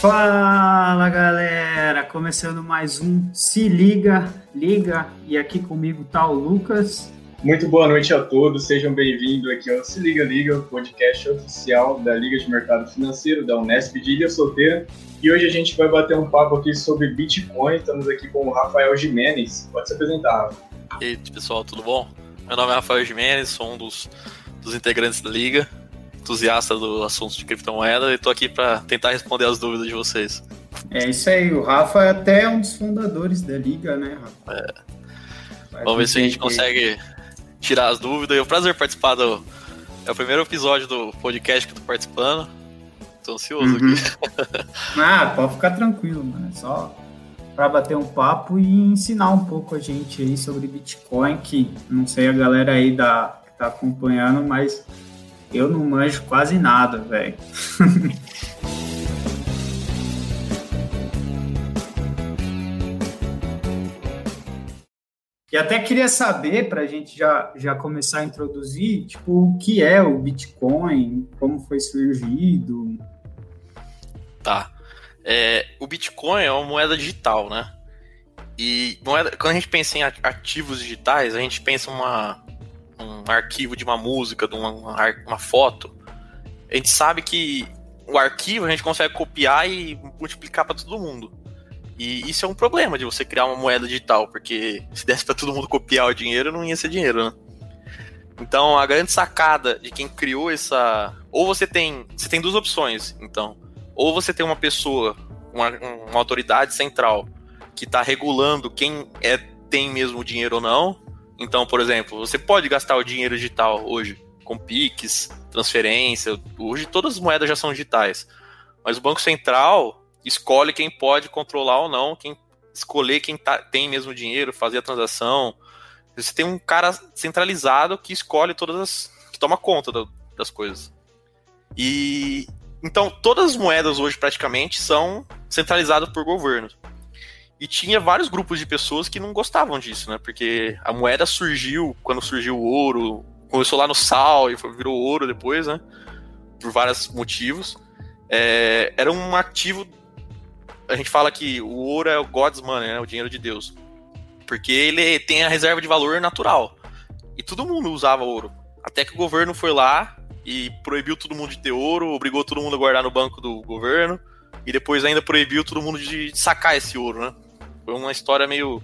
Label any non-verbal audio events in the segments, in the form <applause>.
Fala galera, começando mais um Se Liga, Liga, e aqui comigo tá o Lucas. Muito boa noite a todos, sejam bem-vindos aqui ao Se Liga Liga, o podcast oficial da Liga de Mercado Financeiro da Unesp de Ilha Solteira. E hoje a gente vai bater um papo aqui sobre Bitcoin. Estamos aqui com o Rafael Jimenez. Pode se apresentar, Rafa. E aí, pessoal, tudo bom? Meu nome é Rafael Jimenez, sou um dos, dos integrantes da Liga entusiasta do assunto de criptomoeda e estou aqui para tentar responder as dúvidas de vocês. É isso aí, o Rafa é até um dos fundadores da liga, né, Rafa? É. Vamos ver se a gente consegue tirar as dúvidas. É um prazer participar do. É o primeiro episódio do podcast que eu tô participando. Tô ansioso uhum. aqui. <laughs> ah, pode ficar tranquilo, mano. É só para bater um papo e ensinar um pouco a gente aí sobre Bitcoin, que não sei a galera aí da, que tá acompanhando, mas eu não manjo quase nada, velho. <laughs> E até queria saber, para a gente já, já começar a introduzir, tipo, o que é o Bitcoin, como foi surgido. Tá. É, o Bitcoin é uma moeda digital, né? E moeda, quando a gente pensa em ativos digitais, a gente pensa uma, um arquivo de uma música, de uma, uma foto, a gente sabe que o arquivo a gente consegue copiar e multiplicar para todo mundo. E isso é um problema de você criar uma moeda digital, porque se desse para todo mundo copiar o dinheiro, não ia ser dinheiro, né? Então, a grande sacada de quem criou essa. Ou você tem. Você tem duas opções, então. Ou você tem uma pessoa, uma, uma autoridade central, que está regulando quem é, tem mesmo dinheiro ou não, então, por exemplo, você pode gastar o dinheiro digital hoje com PIX, transferência. Hoje todas as moedas já são digitais. Mas o Banco Central escolhe quem pode controlar ou não, quem escolher quem tá, tem mesmo dinheiro, fazer a transação. Você tem um cara centralizado que escolhe todas as. que toma conta das coisas. E. Então, todas as moedas hoje praticamente são centralizadas por governos. E tinha vários grupos de pessoas que não gostavam disso, né? Porque a moeda surgiu quando surgiu o ouro, começou lá no sal e virou ouro depois, né? Por vários motivos. É, era um ativo. A gente fala que o ouro é o God's money, né? O dinheiro de Deus. Porque ele tem a reserva de valor natural. E todo mundo usava ouro. Até que o governo foi lá e proibiu todo mundo de ter ouro, obrigou todo mundo a guardar no banco do governo. E depois ainda proibiu todo mundo de sacar esse ouro, né? Foi uma história meio.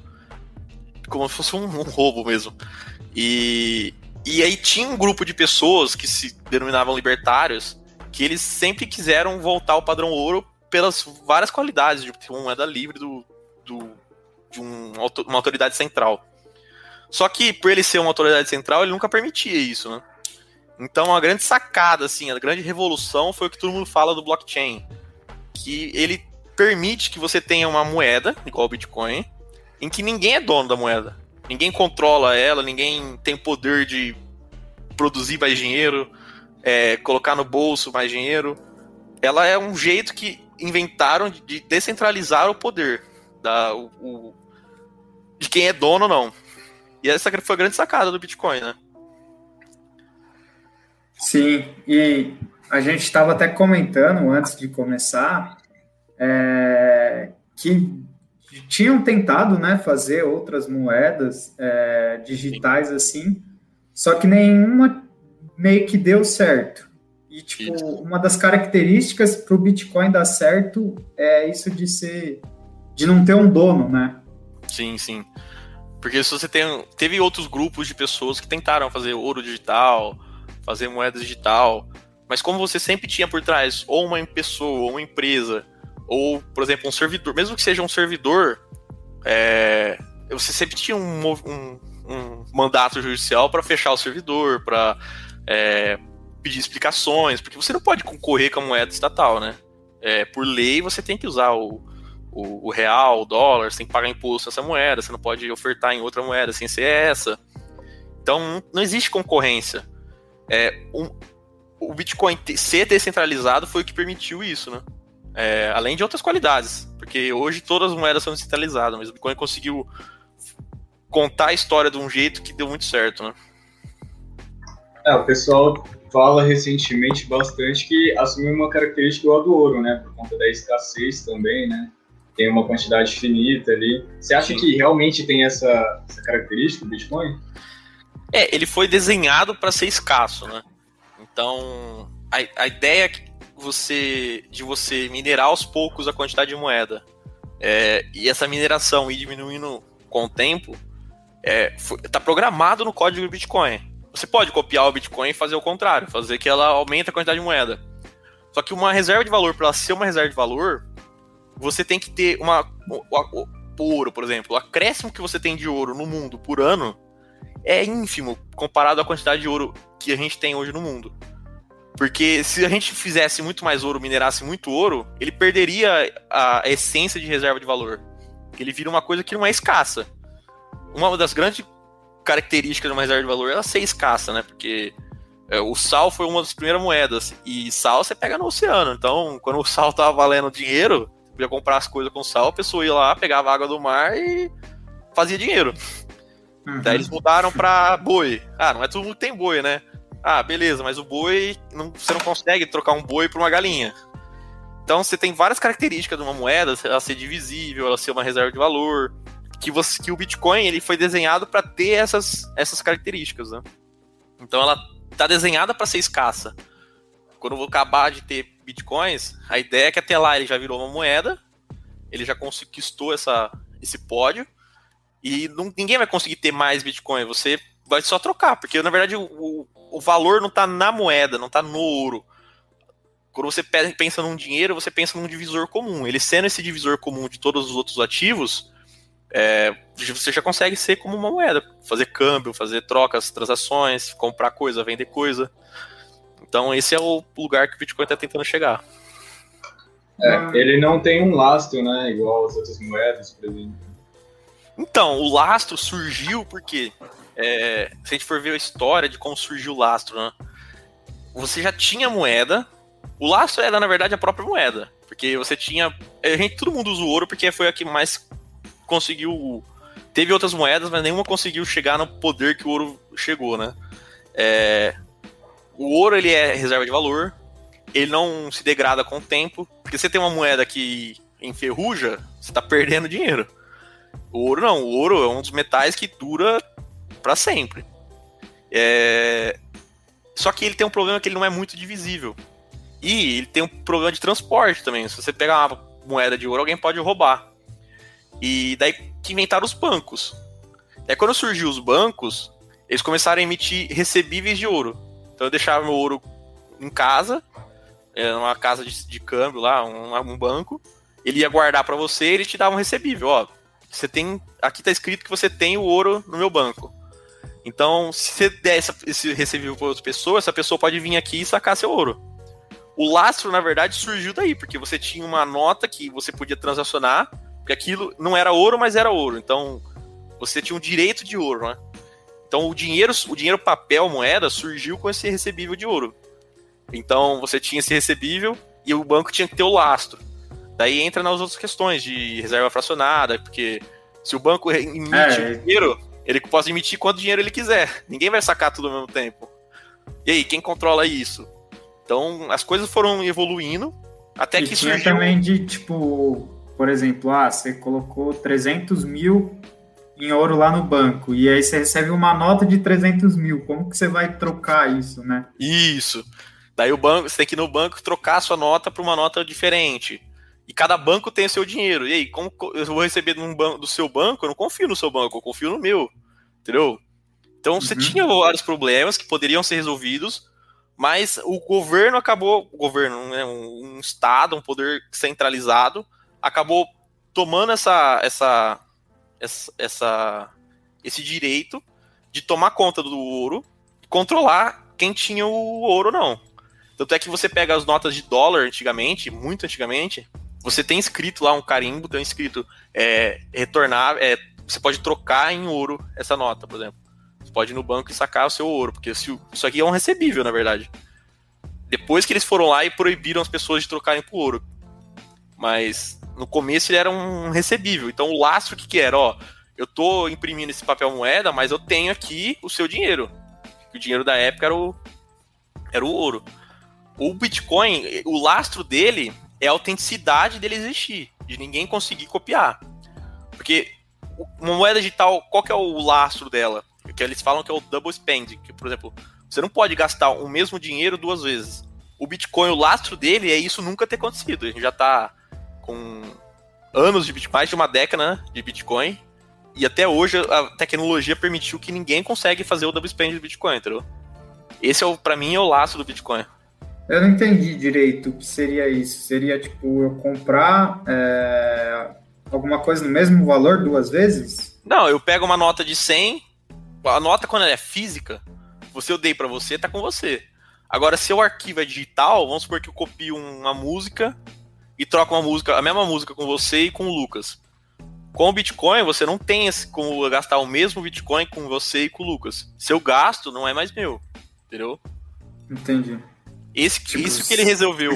como se fosse um, um roubo mesmo. E, e aí tinha um grupo de pessoas que se denominavam libertários que eles sempre quiseram voltar ao padrão ouro pelas várias qualidades de uma moeda livre do, do, de um, uma autoridade central. Só que por ele ser uma autoridade central, ele nunca permitia isso, né? Então a grande sacada, assim, a grande revolução foi o que todo mundo fala do blockchain. Que ele permite que você tenha uma moeda, igual o Bitcoin, em que ninguém é dono da moeda. Ninguém controla ela, ninguém tem poder de produzir mais dinheiro, é, colocar no bolso mais dinheiro. Ela é um jeito que inventaram de descentralizar o poder da, o, o, de quem é dono ou não. E essa foi a grande sacada do Bitcoin, né? Sim, e a gente estava até comentando antes de começar é, que tinham tentado né, fazer outras moedas é, digitais assim, só que nenhuma meio que deu certo. E, tipo, isso. uma das características para o Bitcoin dar certo é isso de ser. de não ter um dono, né? Sim, sim. Porque se você tem. Teve outros grupos de pessoas que tentaram fazer ouro digital, fazer moeda digital. Mas como você sempre tinha por trás ou uma pessoa, ou uma empresa ou, por exemplo, um servidor, mesmo que seja um servidor, é, você sempre tinha um, um, um mandato judicial para fechar o servidor, para é, pedir explicações, porque você não pode concorrer com a moeda estatal, né? É, por lei, você tem que usar o, o, o, real, o dólar, você tem que pagar imposto nessa moeda, você não pode ofertar em outra moeda sem ser essa. Então, não existe concorrência. É, um, o Bitcoin ser descentralizado foi o que permitiu isso, né? É, além de outras qualidades, porque hoje todas as moedas são descentralizadas, mas o Bitcoin conseguiu contar a história de um jeito que deu muito certo, né? É, o pessoal fala recentemente bastante que assumiu uma característica igual a do ouro, né? Por conta da escassez também, né? Tem uma quantidade finita ali. Você acha que realmente tem essa, essa característica do Bitcoin? É, ele foi desenhado para ser escasso, né? Então, a, a ideia que você, de você minerar aos poucos a quantidade de moeda é, e essa mineração ir diminuindo com o tempo, está é, programado no código do Bitcoin. Você pode copiar o Bitcoin e fazer o contrário, fazer que ela aumente a quantidade de moeda. Só que uma reserva de valor, para ser uma reserva de valor, você tem que ter uma. O, o, o, ouro, por exemplo. O acréscimo que você tem de ouro no mundo por ano é ínfimo comparado à quantidade de ouro que a gente tem hoje no mundo. Porque se a gente fizesse muito mais ouro, minerasse muito ouro, ele perderia a essência de reserva de valor. Ele vira uma coisa que não é escassa. Uma das grandes característica de uma reserva de valor ela ser escassa, né? Porque é, o sal foi uma das primeiras moedas. E sal você pega no oceano. Então, quando o sal tava valendo dinheiro, você podia comprar as coisas com sal, a pessoa ia lá, pegava água do mar e fazia dinheiro. Uhum. Daí eles mudaram pra boi. Ah, não é todo mundo que tem boi, né? Ah, beleza, mas o boi, não, você não consegue trocar um boi por uma galinha. Então você tem várias características de uma moeda, ela ser divisível, ela ser uma reserva de valor, que, você, que o Bitcoin ele foi desenhado para ter essas, essas características, né? Então ela tá desenhada para ser escassa. Quando eu vou acabar de ter bitcoins, a ideia é que até lá ele já virou uma moeda, ele já conquistou essa, esse pódio e não, ninguém vai conseguir ter mais bitcoin. Você vai só trocar, porque na verdade o valor não está na moeda, não está no ouro. Quando você pensa num dinheiro, você pensa num divisor comum. Ele sendo esse divisor comum de todos os outros ativos, é, você já consegue ser como uma moeda, fazer câmbio, fazer trocas, transações, comprar coisa, vender coisa. Então esse é o lugar que o Bitcoin está tentando chegar. É, ele não tem um lastro, né, igual as outras moedas, por exemplo. Então, o lastro surgiu porque, é, se a gente for ver a história de como surgiu o lastro, né, você já tinha moeda, o lastro era, na verdade, a própria moeda, porque você tinha, a gente, todo mundo usa o ouro porque foi a que mais conseguiu. Teve outras moedas, mas nenhuma conseguiu chegar no poder que o ouro chegou, né? É, o ouro ele é reserva de valor, ele não se degrada com o tempo, porque você tem uma moeda que enferruja, você está perdendo dinheiro. O ouro não, o ouro é um dos metais que dura para sempre. É... Só que ele tem um problema que ele não é muito divisível. E ele tem um problema de transporte também. Se você pegar uma moeda de ouro, alguém pode roubar. E daí que inventaram os bancos. É quando surgiu os bancos, eles começaram a emitir recebíveis de ouro. Então eu deixava meu ouro em casa, numa casa de, de câmbio lá, um, um banco. Ele ia guardar para você, ele te dava um recebível, ó. Você tem, aqui tá escrito que você tem o ouro no meu banco. Então, se você der essa, esse recebível para outra pessoa, essa pessoa pode vir aqui e sacar seu ouro. O lastro, na verdade, surgiu daí, porque você tinha uma nota que você podia transacionar porque aquilo não era ouro, mas era ouro. Então, você tinha um direito de ouro, né? Então, o dinheiro, o dinheiro papel, moeda, surgiu com esse recebível de ouro. Então, você tinha esse recebível e o banco tinha que ter o lastro. Daí entra nas outras questões de reserva fracionada, porque se o banco emite é. dinheiro, ele pode emitir quanto dinheiro ele quiser. Ninguém vai sacar tudo ao mesmo tempo. E aí, quem controla isso? Então, as coisas foram evoluindo até e que tinha surgiu... também de, tipo, por exemplo, ah, você colocou 300 mil em ouro lá no banco e aí você recebe uma nota de 300 mil. Como que você vai trocar isso, né? Isso. Daí o banco, você tem que ir no banco trocar a sua nota para uma nota diferente. E cada banco tem o seu dinheiro. E aí, como eu vou receber banco, do seu banco? Eu não confio no seu banco, eu confio no meu. Entendeu? Então você uhum. tinha vários problemas que poderiam ser resolvidos, mas o governo acabou, o governo, né, um, um estado, um poder centralizado, acabou tomando essa, essa, essa, essa, esse direito de tomar conta do ouro e controlar quem tinha o ouro ou não. Tanto é que você pega as notas de dólar antigamente, muito antigamente, você tem escrito lá um carimbo, tem escrito é, retornar, é, você pode trocar em ouro essa nota, por exemplo. Você pode ir no banco e sacar o seu ouro, porque isso aqui é um recebível, na verdade. Depois que eles foram lá e proibiram as pessoas de trocarem por ouro. Mas no começo ele era um recebível. Então o lastro que que era, ó, eu tô imprimindo esse papel moeda, mas eu tenho aqui o seu dinheiro. O dinheiro da época era o, era o ouro. O Bitcoin, o lastro dele é a autenticidade dele existir, de ninguém conseguir copiar. Porque uma moeda digital, qual que é o lastro dela? Que eles falam que é o double spend, que, por exemplo, você não pode gastar o mesmo dinheiro duas vezes. O Bitcoin, o lastro dele é isso nunca ter acontecido. A gente já tá com anos de Bitcoin, mais de uma década né, de Bitcoin, e até hoje a tecnologia permitiu que ninguém consegue fazer o double spend do Bitcoin, entendeu? Esse é o, para mim, é o laço do Bitcoin. Eu não entendi direito o que seria isso. Seria tipo eu comprar é, alguma coisa no mesmo valor duas vezes? Não, eu pego uma nota de 100. A nota, quando ela é física, você eu dei para você, tá com você. Agora, se o arquivo é digital, vamos supor que eu copio uma música e troco uma música, a mesma música com você e com o Lucas. Com o Bitcoin, você não tem esse, como gastar o mesmo Bitcoin com você e com o Lucas. Seu gasto não é mais meu, entendeu? Entendi. Esse, tipo, isso que ele resolveu.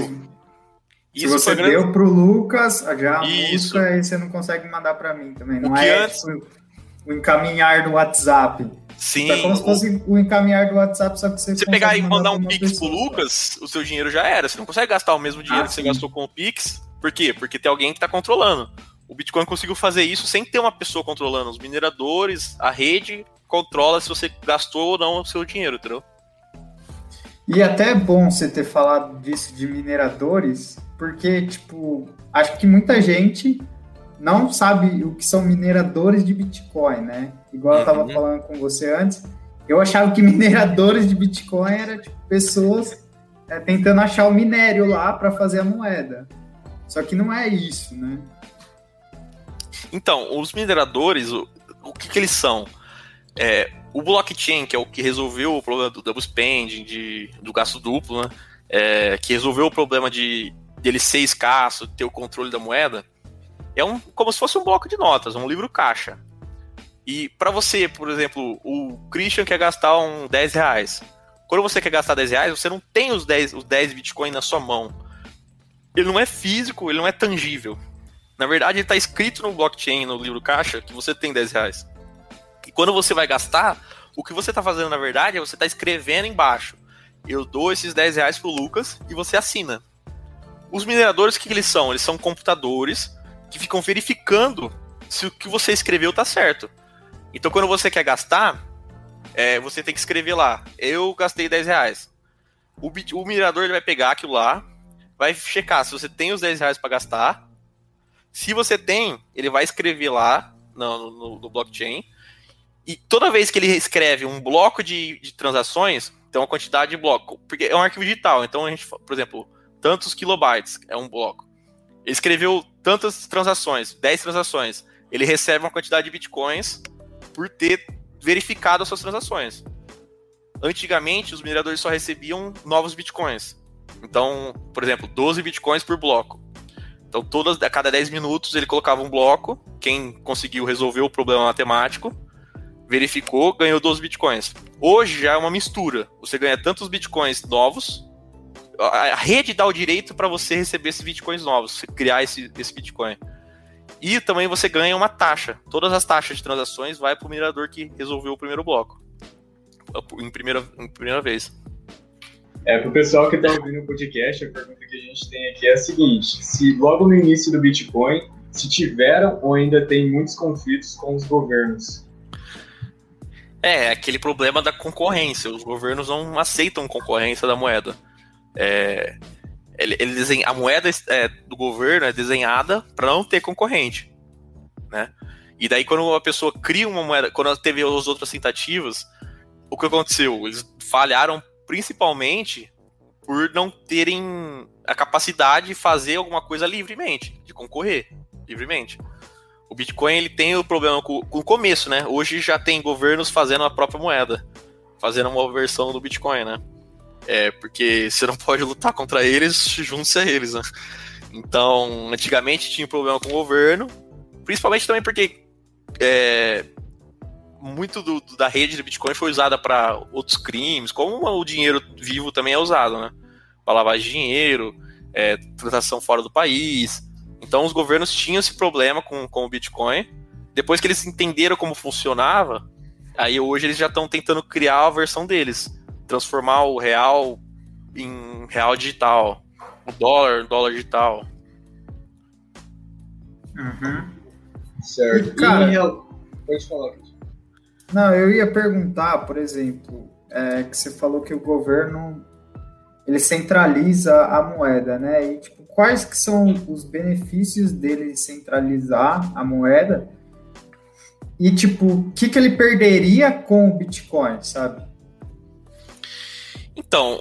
Se isso você grande... deu pro Lucas, já a isso. música, aí você não consegue mandar para mim também. Não é antes... tipo, o encaminhar do WhatsApp. Sim. É como se fosse o encaminhar do WhatsApp, só que você. Você pegar e mandar um Pix pessoa. pro Lucas, o seu dinheiro já era. Você não consegue gastar o mesmo dinheiro ah, que sim. você gastou com o Pix. Por quê? Porque tem alguém que está controlando. O Bitcoin conseguiu fazer isso sem ter uma pessoa controlando. Os mineradores, a rede controla se você gastou ou não o seu dinheiro, entendeu? E até é bom você ter falado disso de mineradores, porque, tipo, acho que muita gente não sabe o que são mineradores de Bitcoin, né? Igual eu estava uhum. falando com você antes, eu achava que <laughs> mineradores de Bitcoin eram tipo, pessoas é, tentando achar o minério lá para fazer a moeda. Só que não é isso, né? Então, os mineradores, o, o que, que eles são? É, o blockchain, que é o que resolveu o problema do double spending, de, do gasto duplo, né? É, que resolveu o problema de dele ser escasso, ter o controle da moeda, é um, como se fosse um bloco de notas, um livro caixa. E para você, por exemplo, o Christian quer gastar um 10 reais. Quando você quer gastar 10 reais, você não tem os 10, os 10 Bitcoin na sua mão. Ele não é físico, ele não é tangível. Na verdade, ele está escrito no blockchain, no livro caixa, que você tem 10 reais. E quando você vai gastar, o que você está fazendo, na verdade, é você está escrevendo embaixo. Eu dou esses 10 reais pro Lucas e você assina. Os mineradores, o que, que eles são? Eles são computadores que ficam verificando se o que você escreveu tá certo. Então, quando você quer gastar, é, você tem que escrever lá. Eu gastei 10 reais. O, o minerador ele vai pegar aquilo lá, vai checar se você tem os 10 reais para gastar. Se você tem, ele vai escrever lá no, no, no, blockchain. E toda vez que ele escreve um bloco de, de transações, tem uma quantidade de bloco. Porque é um arquivo digital. Então, a gente, por exemplo, tantos kilobytes é um bloco. Ele escreveu tantas transações, 10 transações. Ele recebe uma quantidade de bitcoins por ter verificado as suas transações. Antigamente, os mineradores só recebiam novos bitcoins. Então, por exemplo, 12 bitcoins por bloco. Então, todas, a cada 10 minutos ele colocava um bloco. Quem conseguiu resolver o problema matemático, verificou, ganhou 12 bitcoins. Hoje já é uma mistura. Você ganha tantos bitcoins novos a rede dá o direito para você receber esses bitcoins novos, criar esse, esse bitcoin. E também você ganha uma taxa. Todas as taxas de transações vai para o minerador que resolveu o primeiro bloco. Em primeira, em primeira vez. É, para o pessoal que está ouvindo o podcast, a pergunta que a gente tem aqui é a seguinte: se logo no início do Bitcoin, se tiveram ou ainda tem muitos conflitos com os governos? É, é aquele problema da concorrência. Os governos não aceitam concorrência da moeda. É, ele, ele desenha, a moeda é, do governo é desenhada para não ter concorrente, né? E daí quando a pessoa cria uma moeda, quando teve as outras tentativas, o que aconteceu? Eles falharam principalmente por não terem a capacidade de fazer alguma coisa livremente, de concorrer livremente. O Bitcoin ele tem o problema com, com o começo, né? Hoje já tem governos fazendo a própria moeda, fazendo uma versão do Bitcoin, né? É, porque você não pode lutar contra eles, junte-se a eles, né? Então, antigamente tinha problema com o governo, principalmente também porque é, muito do, da rede do Bitcoin foi usada para outros crimes, como o dinheiro vivo também é usado, né? Para lavar dinheiro, é, transação fora do país. Então, os governos tinham esse problema com, com o Bitcoin. Depois que eles entenderam como funcionava, Aí hoje eles já estão tentando criar a versão deles, transformar o real em real digital, o dólar, dólar digital. Uhum. Certo. E, cara, e, pode falar. Não, eu ia perguntar, por exemplo, é, que você falou que o governo ele centraliza a moeda, né? E tipo, quais que são os benefícios dele centralizar a moeda? E tipo, o que, que ele perderia com o Bitcoin, sabe? Então,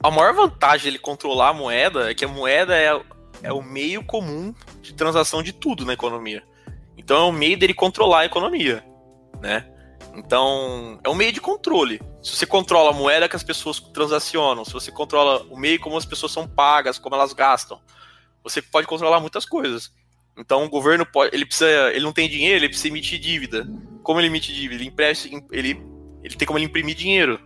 a maior vantagem dele controlar a moeda é que a moeda é, é o meio comum de transação de tudo na economia. Então é o meio dele controlar a economia, né? Então, é um meio de controle. Se você controla a moeda que as pessoas transacionam, se você controla o meio como as pessoas são pagas, como elas gastam, você pode controlar muitas coisas. Então, o governo pode, ele precisa, ele não tem dinheiro, ele precisa emitir dívida. Como ele emite dívida? Ele empresta, ele, ele tem como ele imprimir dinheiro,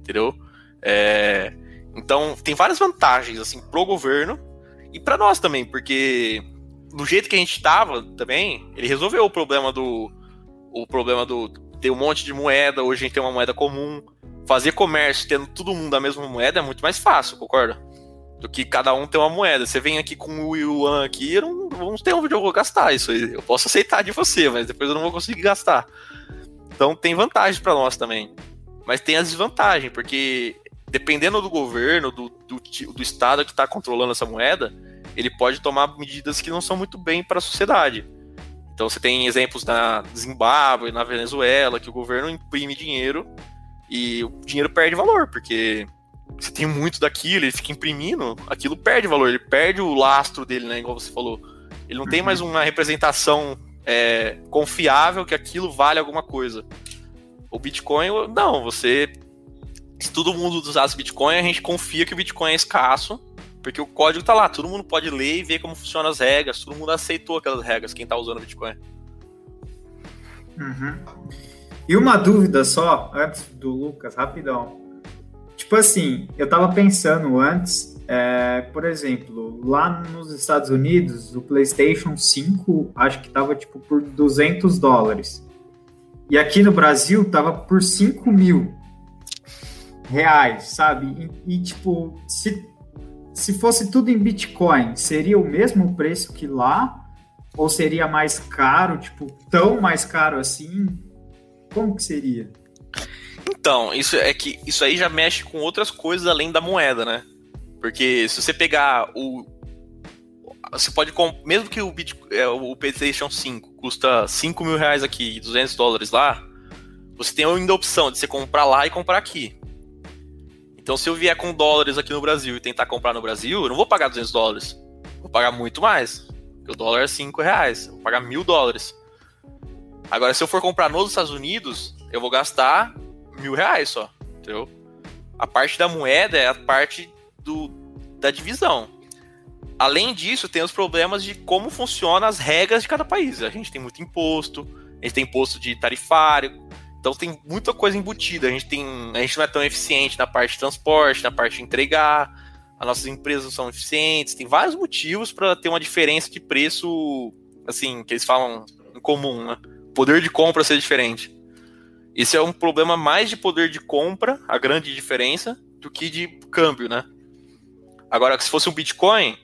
entendeu? É, então, tem várias vantagens assim pro governo e para nós também, porque do jeito que a gente estava também, ele resolveu o problema do o problema do ter um monte de moeda, hoje a gente tem uma moeda comum. Fazer comércio tendo todo mundo a mesma moeda é muito mais fácil, concorda? Do que cada um ter uma moeda. Você vem aqui com o Yuan aqui, eu não, não tenho onde eu vou gastar isso. Eu posso aceitar de você, mas depois eu não vou conseguir gastar. Então tem vantagem para nós também. Mas tem as desvantagens, porque dependendo do governo, do, do, do estado que está controlando essa moeda, ele pode tomar medidas que não são muito bem para a sociedade. Então você tem exemplos na Zimbábue, na Venezuela, que o governo imprime dinheiro e o dinheiro perde valor, porque você tem muito daquilo, ele fica imprimindo, aquilo perde valor, ele perde o lastro dele, né? Igual você falou. Ele não uhum. tem mais uma representação é, confiável que aquilo vale alguma coisa. O Bitcoin, não, você. Se todo mundo usasse Bitcoin, a gente confia que o Bitcoin é escasso porque o código tá lá, todo mundo pode ler e ver como funcionam as regras, todo mundo aceitou aquelas regras, quem tá usando o Bitcoin. Uhum. E uma dúvida só, antes do Lucas, rapidão. Tipo assim, eu tava pensando antes, é, por exemplo, lá nos Estados Unidos, o PlayStation 5 acho que tava tipo por 200 dólares. E aqui no Brasil tava por 5 mil reais, sabe? E, e tipo, se se fosse tudo em Bitcoin, seria o mesmo preço que lá? Ou seria mais caro, tipo, tão mais caro assim? Como que seria? Então, isso é que isso aí já mexe com outras coisas além da moeda, né? Porque se você pegar o. Você pode. Mesmo que o, Bitcoin, é, o PlayStation 5 custa 5 mil reais aqui e 200 dólares lá, você tem ainda a opção de você comprar lá e comprar aqui. Então, se eu vier com dólares aqui no Brasil e tentar comprar no Brasil, eu não vou pagar 200 dólares. Vou pagar muito mais. Porque o dólar é 5 reais. vou pagar mil dólares. Agora, se eu for comprar nos Estados Unidos, eu vou gastar mil reais só. Entendeu? A parte da moeda é a parte do, da divisão. Além disso, tem os problemas de como funcionam as regras de cada país. A gente tem muito imposto, a gente tem imposto de tarifário, então tem muita coisa embutida. A gente tem, a gente não é tão eficiente na parte de transporte, na parte de entregar. As nossas empresas não são eficientes. Tem vários motivos para ter uma diferença de preço, assim, que eles falam em comum, né? Poder de compra ser diferente. Esse é um problema mais de poder de compra, a grande diferença, do que de câmbio, né? Agora, se fosse um Bitcoin,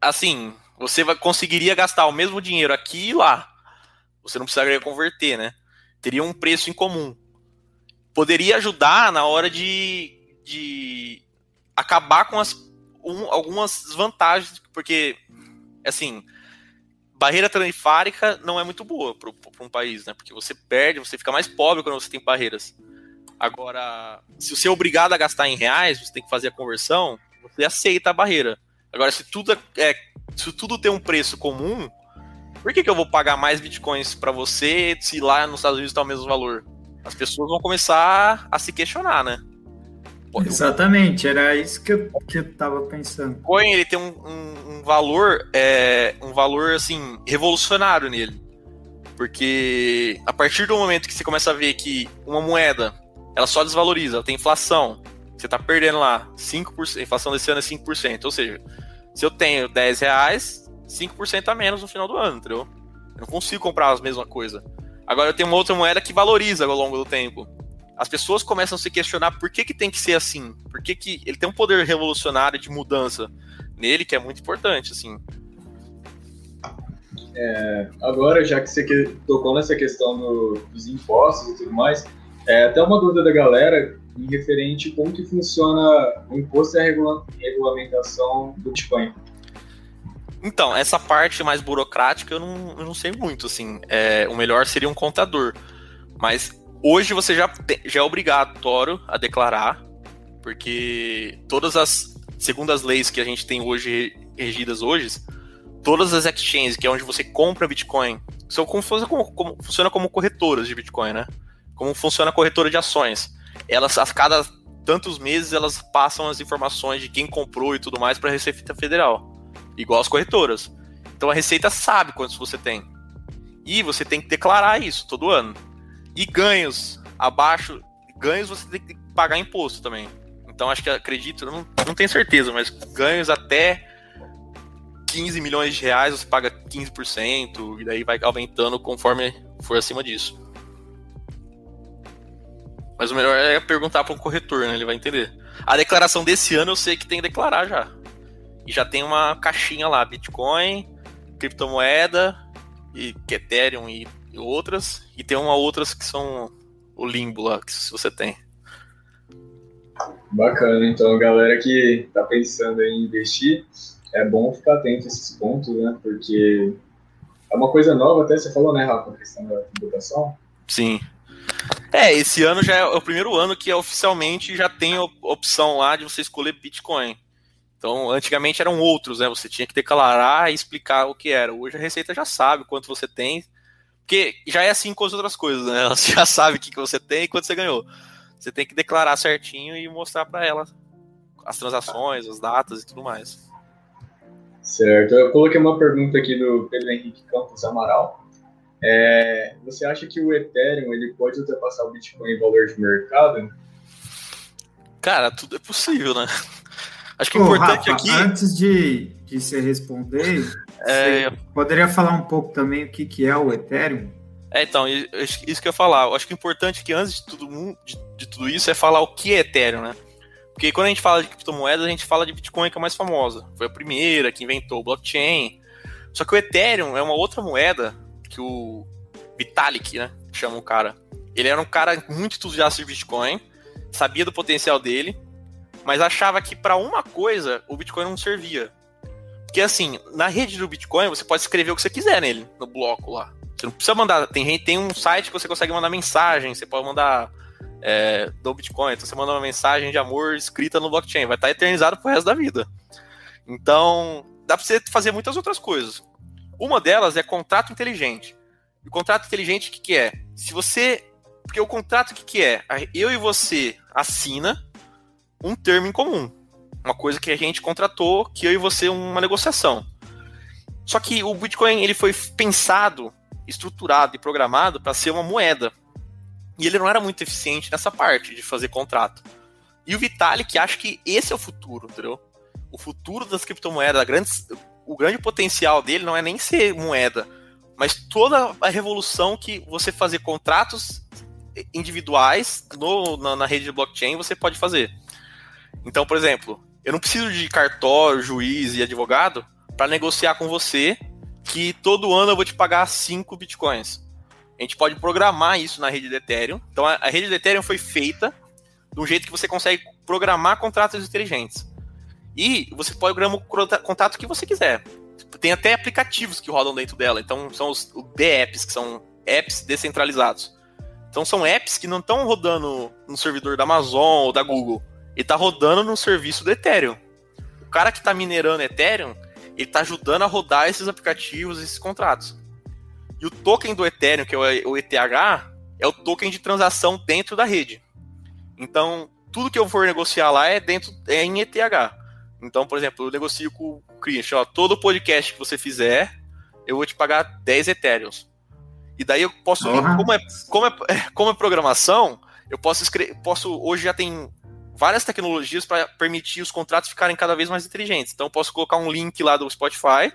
assim, você vai, conseguiria gastar o mesmo dinheiro aqui e lá. Você não precisaria converter, né? teria um preço em comum. Poderia ajudar na hora de, de acabar com as, um, algumas vantagens, porque, assim, barreira tarifária não é muito boa para um país, né? Porque você perde, você fica mais pobre quando você tem barreiras. Agora, se você é obrigado a gastar em reais, você tem que fazer a conversão, você aceita a barreira. Agora, se tudo é, se tudo tem um preço comum, por que, que eu vou pagar mais bitcoins para você se lá nos Estados Unidos está o mesmo valor? As pessoas vão começar a se questionar, né? Exatamente, era isso que eu, que eu tava pensando. O Bitcoin ele tem um, um, um valor, é, um valor assim revolucionário nele, porque a partir do momento que você começa a ver que uma moeda ela só desvaloriza, ela tem inflação, você está perdendo lá 5%, a inflação desse ano é 5%, ou seja, se eu tenho 10 reais, 5% a menos no final do ano, entendeu? Eu não consigo comprar a mesma coisa. Agora eu tenho uma outra moeda que valoriza ao longo do tempo. As pessoas começam a se questionar por que, que tem que ser assim. Por que, que ele tem um poder revolucionário de mudança nele que é muito importante, assim. É, agora, já que você tocou nessa questão do, dos impostos e tudo mais, é até uma dúvida da galera em referente a como que funciona o imposto e a regula regulamentação do Bitcoin. Então, essa parte mais burocrática eu não, eu não sei muito, assim. É, o melhor seria um contador. Mas hoje você já, já é obrigatório a declarar, porque todas as, segundo as leis que a gente tem hoje regidas hoje, todas as exchanges, que é onde você compra Bitcoin, são como, como, como, funciona como corretoras de Bitcoin, né? Como funciona a corretora de ações. Elas, a cada tantos meses, elas passam as informações de quem comprou e tudo mais para a Receita Federal igual as corretoras. Então a Receita sabe quantos você tem. E você tem que declarar isso todo ano. E ganhos abaixo, ganhos você tem que pagar imposto também. Então acho que acredito, não, não tenho certeza, mas ganhos até 15 milhões de reais você paga 15%, e daí vai aumentando conforme for acima disso. Mas o melhor é perguntar para um corretor, né? Ele vai entender. A declaração desse ano eu sei que tem que declarar já. E já tem uma caixinha lá, Bitcoin, criptomoeda, e Ethereum e, outras. E tem uma outras que são o limbo lá, que você tem. Bacana, então galera que tá pensando em investir, é bom ficar atento a esses pontos, né? Porque é uma coisa nova, até você falou, né, Rafa, a questão da tributação? Sim. É, esse ano já é o primeiro ano que oficialmente já tem a opção lá de você escolher Bitcoin. Então, antigamente eram outros, né? Você tinha que declarar e explicar o que era. Hoje a Receita já sabe quanto você tem, porque já é assim com as outras coisas, né? Ela <laughs> já sabe o que você tem e quanto você ganhou. Você tem que declarar certinho e mostrar para ela as transações, as datas e tudo mais. Certo. Eu coloquei uma pergunta aqui do Pedro Henrique Campos Amaral. É, você acha que o Ethereum ele pode ultrapassar o Bitcoin em valor de mercado? Cara, tudo é possível, né? <laughs> Acho que o importante Rafa, aqui. Antes de, de você responder, <laughs> é... você poderia falar um pouco também o que, que é o Ethereum? É, então, isso que eu ia falar. Eu acho que o importante é que antes de tudo, de, de tudo isso é falar o que é Ethereum, né? Porque quando a gente fala de criptomoedas, a gente fala de Bitcoin, que é a mais famosa. Foi a primeira que inventou o blockchain. Só que o Ethereum é uma outra moeda que o Vitalik, né? Chama o cara. Ele era um cara muito entusiasta de Bitcoin, sabia do potencial dele, mas achava que para uma coisa o Bitcoin não servia. Porque assim, na rede do Bitcoin você pode escrever o que você quiser nele, no bloco lá. Você não precisa mandar. Tem, tem um site que você consegue mandar mensagem, você pode mandar é, do Bitcoin. Então você manda uma mensagem de amor escrita no blockchain, vai estar eternizado pro resto da vida. Então, dá para você fazer muitas outras coisas. Uma delas é contrato inteligente. E o contrato inteligente, o que, que é? Se você. Porque o contrato, o que, que é? Eu e você assina um termo em comum. Uma coisa que a gente contratou, que eu e você, uma negociação. Só que o Bitcoin ele foi pensado, estruturado e programado para ser uma moeda. E ele não era muito eficiente nessa parte de fazer contrato. E o Vitalik acha que esse é o futuro, entendeu? O futuro das criptomoedas, grande, o grande potencial dele não é nem ser moeda, mas toda a revolução que você fazer contratos individuais no, na, na rede de blockchain você pode fazer. Então, por exemplo, eu não preciso de cartório, juiz e advogado para negociar com você que todo ano eu vou te pagar 5 bitcoins. A gente pode programar isso na rede do Ethereum. Então, a, a rede do Ethereum foi feita de um jeito que você consegue programar contratos inteligentes. E você pode programar o contrato que você quiser. Tem até aplicativos que rodam dentro dela. Então, são os, os apps que são apps descentralizados. Então, são apps que não estão rodando no servidor da Amazon ou da Google ele tá rodando no serviço do Ethereum. O cara que tá minerando Ethereum, ele tá ajudando a rodar esses aplicativos, esses contratos. E o token do Ethereum, que é o ETH, é o token de transação dentro da rede. Então, tudo que eu for negociar lá é dentro é em ETH. Então, por exemplo, eu negocio com o cliente, ó, todo podcast que você fizer, eu vou te pagar 10 Ethereums. E daí eu posso, uhum. como, é, como, é, <laughs> como é programação, eu posso escrever, posso, hoje já tem várias tecnologias para permitir os contratos ficarem cada vez mais inteligentes. Então, eu posso colocar um link lá do Spotify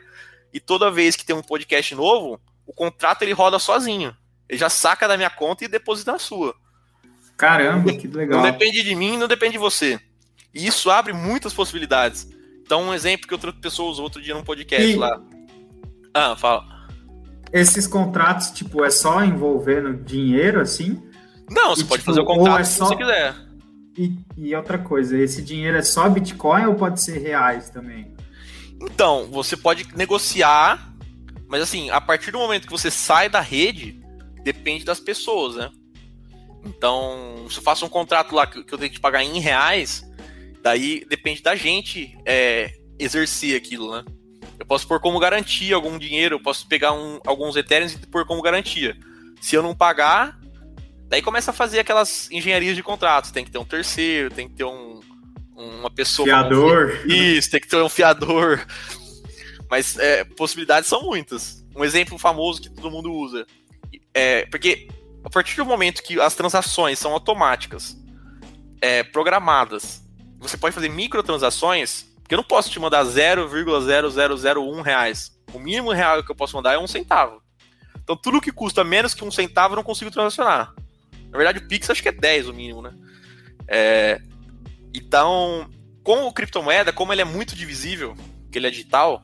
e toda vez que tem um podcast novo, o contrato ele roda sozinho. Ele já saca da minha conta e deposita na sua. Caramba, que legal. Não depende de mim, não depende de você. E isso abre muitas possibilidades. Então, um exemplo que outra pessoa usou outro dia num podcast e... lá. Ah, fala. Esses contratos, tipo, é só envolvendo dinheiro, assim? Não, você e, pode tipo, fazer o contrato é só... se você quiser. E, e, outra coisa, esse dinheiro é só Bitcoin ou pode ser reais também? Então, você pode negociar, mas assim, a partir do momento que você sai da rede, depende das pessoas, né? Então, se eu faço um contrato lá que eu tenho que pagar em reais, daí depende da gente é, exercer aquilo, né? Eu posso pôr como garantia algum dinheiro, eu posso pegar um, alguns Ethereum e pôr como garantia. Se eu não pagar, daí começa a fazer aquelas engenharias de contratos. Tem que ter um terceiro, tem que ter um, uma pessoa. Fiador. Isso, tem que ter um fiador. Mas é, possibilidades são muitas. Um exemplo famoso que todo mundo usa. É, porque a partir do momento que as transações são automáticas, é, programadas, você pode fazer microtransações, porque eu não posso te mandar 0,0001 reais. O mínimo real que eu posso mandar é um centavo. Então tudo que custa menos que um centavo eu não consigo transacionar. Na verdade, o Pix acho que é 10 o mínimo, né? É, então, com o criptomoeda, como ele é muito divisível, que ele é digital,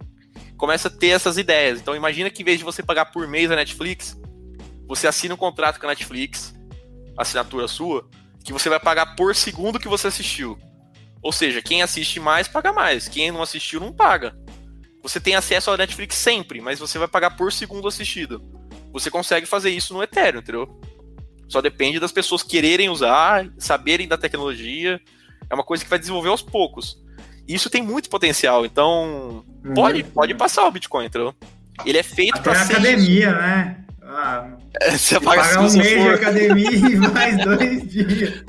começa a ter essas ideias. Então imagina que em vez de você pagar por mês a Netflix, você assina um contrato com a Netflix, assinatura sua, que você vai pagar por segundo que você assistiu. Ou seja, quem assiste mais paga mais, quem não assistiu não paga. Você tem acesso à Netflix sempre, mas você vai pagar por segundo assistido. Você consegue fazer isso no Ethereum, entendeu? Só depende das pessoas quererem usar, saberem da tecnologia. É uma coisa que vai desenvolver aos poucos. E isso tem muito potencial, então pode, pode passar o Bitcoin, entendeu? Ele é feito para ser academia, isso. né? Ah, você paga pagar um mês for. de academia e mais dois dias.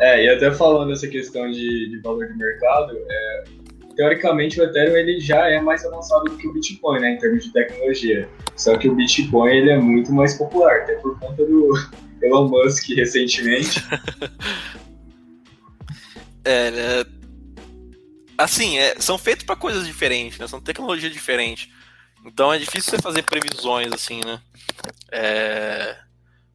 É, e até falando essa questão de, de valor de mercado, é, teoricamente o Ethereum ele já é mais avançado do que o Bitcoin, né, em termos de tecnologia. Só que o Bitcoin ele é muito mais popular, até por conta do <laughs> Elon Musk recentemente. <laughs> é, né? assim, é, são feitos para coisas diferentes, né? São tecnologia diferente. Então é difícil você fazer previsões assim, né? É...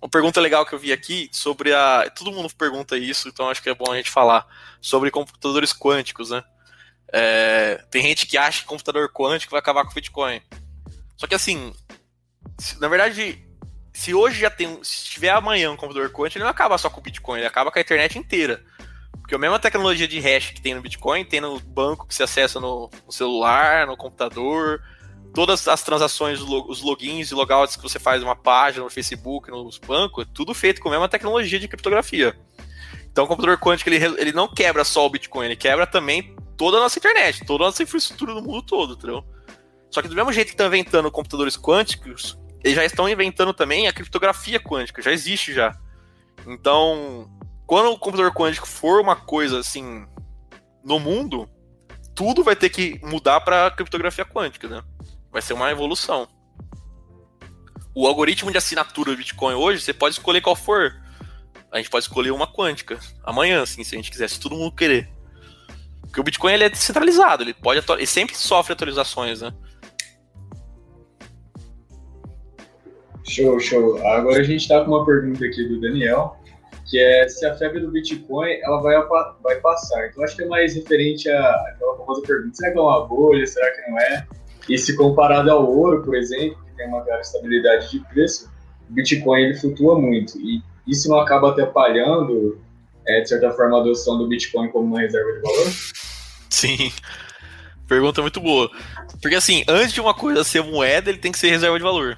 Uma pergunta legal que eu vi aqui sobre a. Todo mundo pergunta isso, então acho que é bom a gente falar sobre computadores quânticos, né? É... Tem gente que acha que computador quântico vai acabar com o Bitcoin. Só que assim, na verdade, se hoje já tem. Se tiver amanhã um computador quântico, ele não acaba só com o Bitcoin, ele acaba com a internet inteira. Porque a mesma tecnologia de hash que tem no Bitcoin, tem no banco que se acessa no, no celular, no computador, todas as transações, os logins e logouts que você faz numa página, no Facebook, nos bancos, é tudo feito com a mesma tecnologia de criptografia. Então o computador quântico ele, ele não quebra só o Bitcoin, ele quebra também toda a nossa internet, toda a nossa infraestrutura do mundo todo, entendeu? Só que do mesmo jeito que estão inventando computadores quânticos, eles já estão inventando também a criptografia quântica, já existe já. Então, quando o computador quântico for uma coisa assim no mundo, tudo vai ter que mudar para criptografia quântica, né? Vai ser uma evolução. O algoritmo de assinatura do Bitcoin hoje, você pode escolher qual for. A gente pode escolher uma quântica. Amanhã, assim, se a gente quiser, se todo mundo querer. Porque o Bitcoin ele é descentralizado, ele pode ele sempre sofre atualizações, né? Show, show. Agora a gente está com uma pergunta aqui do Daniel, que é se a febre do Bitcoin ela vai, vai passar. Então acho que é mais referente àquela famosa pergunta: será que é uma bolha? Será que não é? E se comparado ao ouro, por exemplo, que tem uma clara estabilidade de preço, o Bitcoin ele flutua muito. E isso não acaba atrapalhando, é, de certa forma, a adoção do Bitcoin como uma reserva de valor? Sim. Pergunta muito boa. Porque assim, antes de uma coisa ser moeda, ele tem que ser reserva de valor.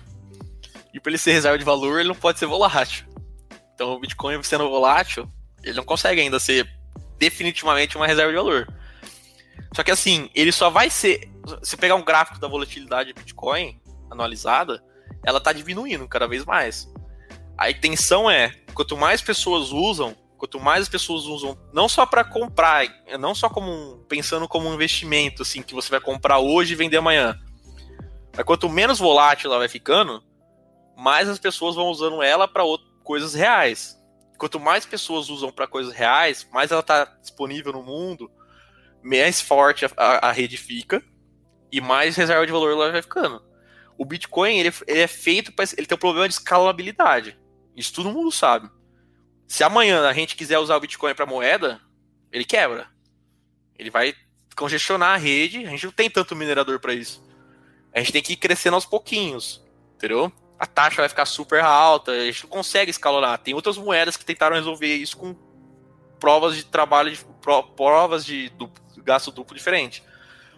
E para ele ser reserva de valor, ele não pode ser volátil. Então o Bitcoin sendo volátil, ele não consegue ainda ser definitivamente uma reserva de valor. Só que assim, ele só vai ser. Se pegar um gráfico da volatilidade do Bitcoin anualizada, ela tá diminuindo cada vez mais. A intenção é, quanto mais pessoas usam, quanto mais as pessoas usam, não só para comprar, não só como um, pensando como um investimento, assim, que você vai comprar hoje e vender amanhã. Mas quanto menos volátil ela vai ficando, mais as pessoas vão usando ela para coisas reais. Quanto mais pessoas usam para coisas reais, mais ela está disponível no mundo, mais forte a, a, a, rede fica e mais reserva de valor ela vai ficando. o Bitcoin ele, ele é feito para ele tem um problema de escalabilidade. Isso todo mundo sabe. Se amanhã a gente quiser usar o Bitcoin para moeda, ele quebra. Ele vai congestionar a rede. A gente não tem tanto minerador para isso. A gente tem que ir crescendo aos pouquinhos, entendeu? A taxa vai ficar super alta, a gente não consegue escalonar. Tem outras moedas que tentaram resolver isso com provas de trabalho, de, provas de duplo, gasto duplo diferente.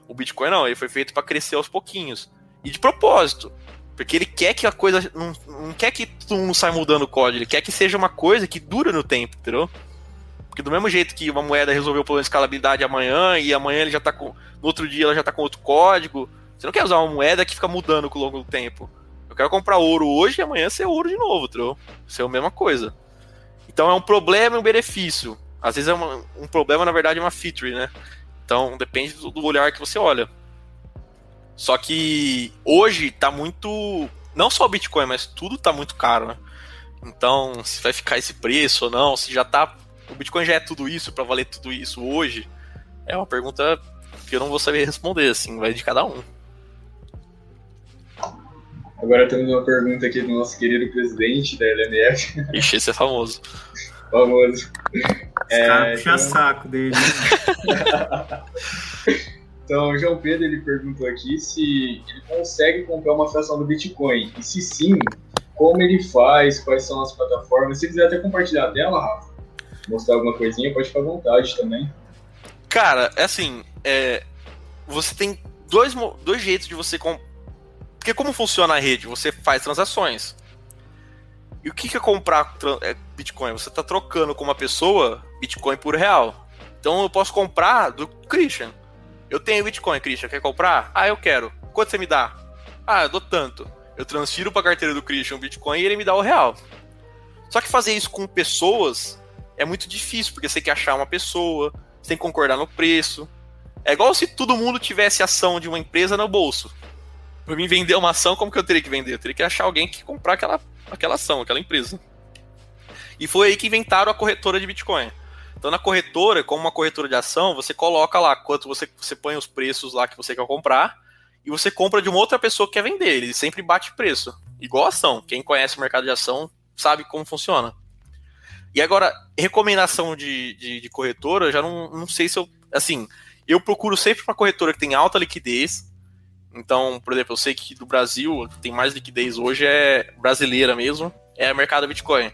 O Bitcoin não, ele foi feito para crescer aos pouquinhos. E de propósito. Porque ele quer que a coisa. Não, não quer que todo mundo saia mudando o código, ele quer que seja uma coisa que dura no tempo, entendeu? Porque do mesmo jeito que uma moeda resolveu o problema de escalabilidade amanhã, e amanhã ele já tá com. No outro dia ela já tá com outro código. Você não quer usar uma moeda que fica mudando com o longo do tempo. Eu quero comprar ouro hoje e amanhã ser ouro de novo, entendeu? Ser a mesma coisa. Então é um problema e um benefício. Às vezes é uma, um problema, na verdade, é uma feature, né? Então depende do olhar que você olha. Só que hoje tá muito. Não só o Bitcoin, mas tudo tá muito caro, né? Então, se vai ficar esse preço ou não, se já tá. O Bitcoin já é tudo isso para valer tudo isso hoje, é uma pergunta que eu não vou saber responder, assim, vai de cada um. Agora temos uma pergunta aqui do nosso querido presidente da LMF. Ixi, esse é famoso. famoso. É, puxa então... saco dele. <laughs> Então, o João Pedro ele perguntou aqui se ele consegue comprar uma fração do Bitcoin. E se sim, como ele faz, quais são as plataformas. Se quiser até compartilhar a tela, Rafa, mostrar alguma coisinha, pode ficar à vontade também. Cara, é assim, é, você tem dois, dois jeitos de você comprar. Porque como funciona a rede? Você faz transações. E o que, que é comprar é, Bitcoin? Você está trocando com uma pessoa Bitcoin por real. Então eu posso comprar do Christian. Eu tenho Bitcoin, Christian, quer comprar? Ah, eu quero. Quanto você me dá? Ah, eu dou tanto. Eu transfiro para a carteira do Christian o Bitcoin e ele me dá o real. Só que fazer isso com pessoas é muito difícil, porque você tem que achar uma pessoa, você tem que concordar no preço. É igual se todo mundo tivesse ação de uma empresa no bolso. Para mim vender uma ação, como que eu teria que vender? Eu teria que achar alguém que comprar aquela, aquela ação, aquela empresa. E foi aí que inventaram a corretora de Bitcoin. Então, na corretora, como uma corretora de ação, você coloca lá quanto você, você põe os preços lá que você quer comprar e você compra de uma outra pessoa que quer vender. Ele sempre bate preço. Igual ação. Quem conhece o mercado de ação sabe como funciona. E agora, recomendação de, de, de corretora, eu já não, não sei se eu. Assim, eu procuro sempre uma corretora que tem alta liquidez. Então, por exemplo, eu sei que do Brasil tem mais liquidez hoje, é brasileira mesmo, é o mercado Bitcoin.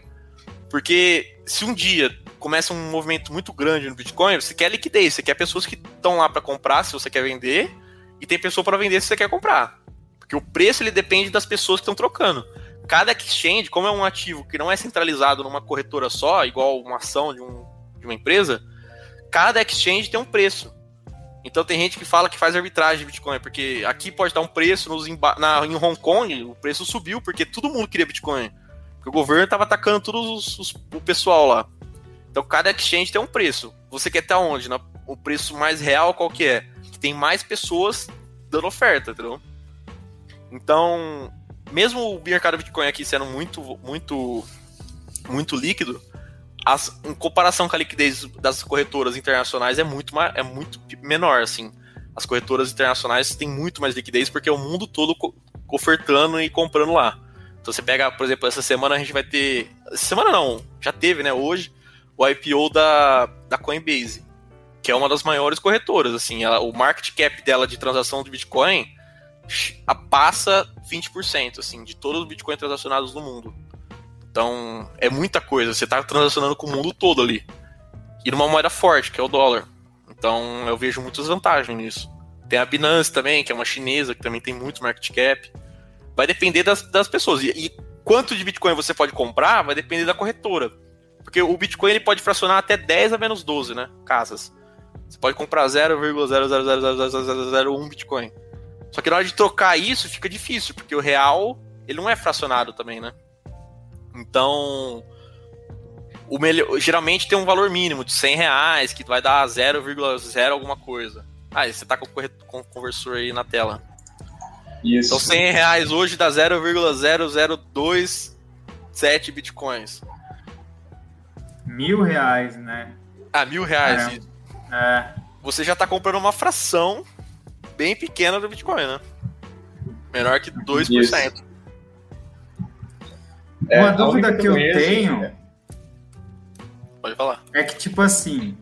Porque se um dia começa um movimento muito grande no Bitcoin, você quer liquidez, você quer pessoas que estão lá para comprar se você quer vender, e tem pessoa para vender se você quer comprar. Porque o preço ele depende das pessoas que estão trocando. Cada exchange, como é um ativo que não é centralizado numa corretora só, igual uma ação de, um, de uma empresa, cada exchange tem um preço. Então tem gente que fala que faz arbitragem de Bitcoin, porque aqui pode dar um preço nos na, em Hong Kong, o preço subiu porque todo mundo queria Bitcoin. Porque o governo estava atacando todos os, os, o pessoal lá. Então cada exchange tem um preço. Você quer estar onde? O preço mais real qual que é? Que tem mais pessoas dando oferta, entendeu? Então, mesmo o mercado Bitcoin aqui sendo muito, muito, muito líquido, as, em comparação com a liquidez das corretoras internacionais é muito, é muito menor, assim. As corretoras internacionais têm muito mais liquidez porque é o mundo todo ofertando e comprando lá. Então você pega, por exemplo, essa semana a gente vai ter. Semana não, já teve, né? Hoje, o IPO da, da Coinbase, que é uma das maiores corretoras. Assim, ela, o market cap dela de transação de Bitcoin passa 20% assim, de todos os Bitcoins transacionados no mundo. Então, é muita coisa. Você está transacionando com o mundo todo ali. E numa moeda forte, que é o dólar. Então, eu vejo muitas vantagens nisso. Tem a Binance também, que é uma chinesa, que também tem muito market cap. Vai depender das, das pessoas. E, e quanto de Bitcoin você pode comprar vai depender da corretora. Porque o Bitcoin ele pode fracionar até 10 a menos 12, né? Casas. Você pode comprar 0,0000001 Bitcoin. Só que na hora de trocar isso fica difícil, porque o real ele não é fracionado também, né? Então, o melhor, geralmente tem um valor mínimo de 100 reais, que vai dar 0,0 alguma coisa. Ah, você tá com o conversor aí na tela. Isso. Então 100 reais hoje dá 0,0027 bitcoins. Mil reais, né? Ah, mil reais. É. é. Você já tá comprando uma fração bem pequena do Bitcoin, né? Menor que 2%. Isso. É, Uma dúvida que eu tenho. É... Pode falar. É que, tipo assim,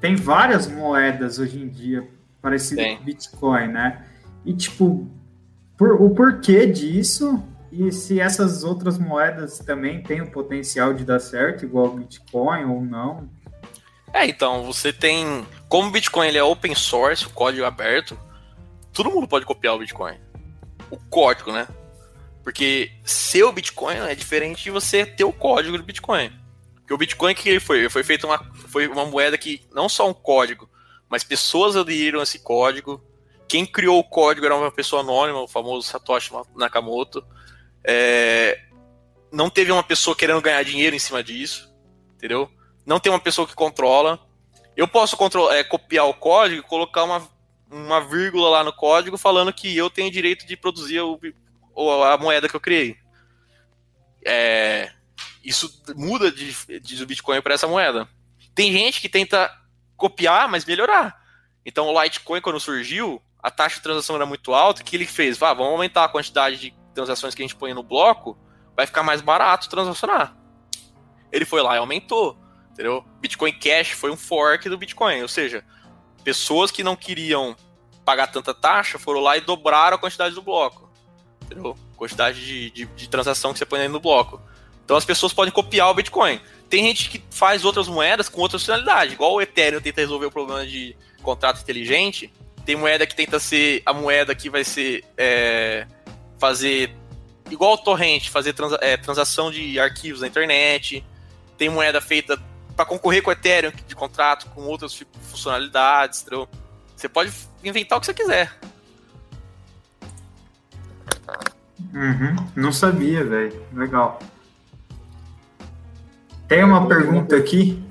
tem várias moedas hoje em dia parecidas com Bitcoin, né? E, tipo, por, o porquê disso e se essas outras moedas também têm o potencial de dar certo, igual o Bitcoin ou não. É, então, você tem. Como o Bitcoin ele é open source, o código é aberto, todo mundo pode copiar o Bitcoin. O código, né? Porque ser o Bitcoin é diferente de você ter o código do Bitcoin. Porque o Bitcoin que ele foi? Ele foi feito uma, foi uma moeda que não só um código, mas pessoas aderiram a esse código. Quem criou o código era uma pessoa anônima, o famoso Satoshi Nakamoto. É, não teve uma pessoa querendo ganhar dinheiro em cima disso, entendeu? Não tem uma pessoa que controla. Eu posso é, copiar o código e colocar uma, uma vírgula lá no código falando que eu tenho direito de produzir o, a moeda que eu criei. É, isso muda de, de Bitcoin para essa moeda. Tem gente que tenta copiar, mas melhorar. Então o Litecoin, quando surgiu, a taxa de transação era muito alta, o que ele fez? Ah, vamos aumentar a quantidade de transações que a gente põe no bloco, vai ficar mais barato transacionar. Ele foi lá e aumentou, entendeu? Bitcoin Cash foi um fork do Bitcoin, ou seja, pessoas que não queriam pagar tanta taxa foram lá e dobraram a quantidade do bloco, entendeu? Quantidade de, de, de transação que você põe do bloco. Então as pessoas podem copiar o Bitcoin. Tem gente que faz outras moedas com outra finalidade, igual o Ethereum tenta resolver o problema de contrato inteligente. Tem moeda que tenta ser a moeda que vai ser é, fazer igual o torrent, fazer transa, é, transação de arquivos na internet. Tem moeda feita para concorrer com o Ethereum de contrato com outras funcionalidades, entendeu? Você pode inventar o que você quiser. Uhum, não sabia, velho. Legal. Tem uma pergunta aqui?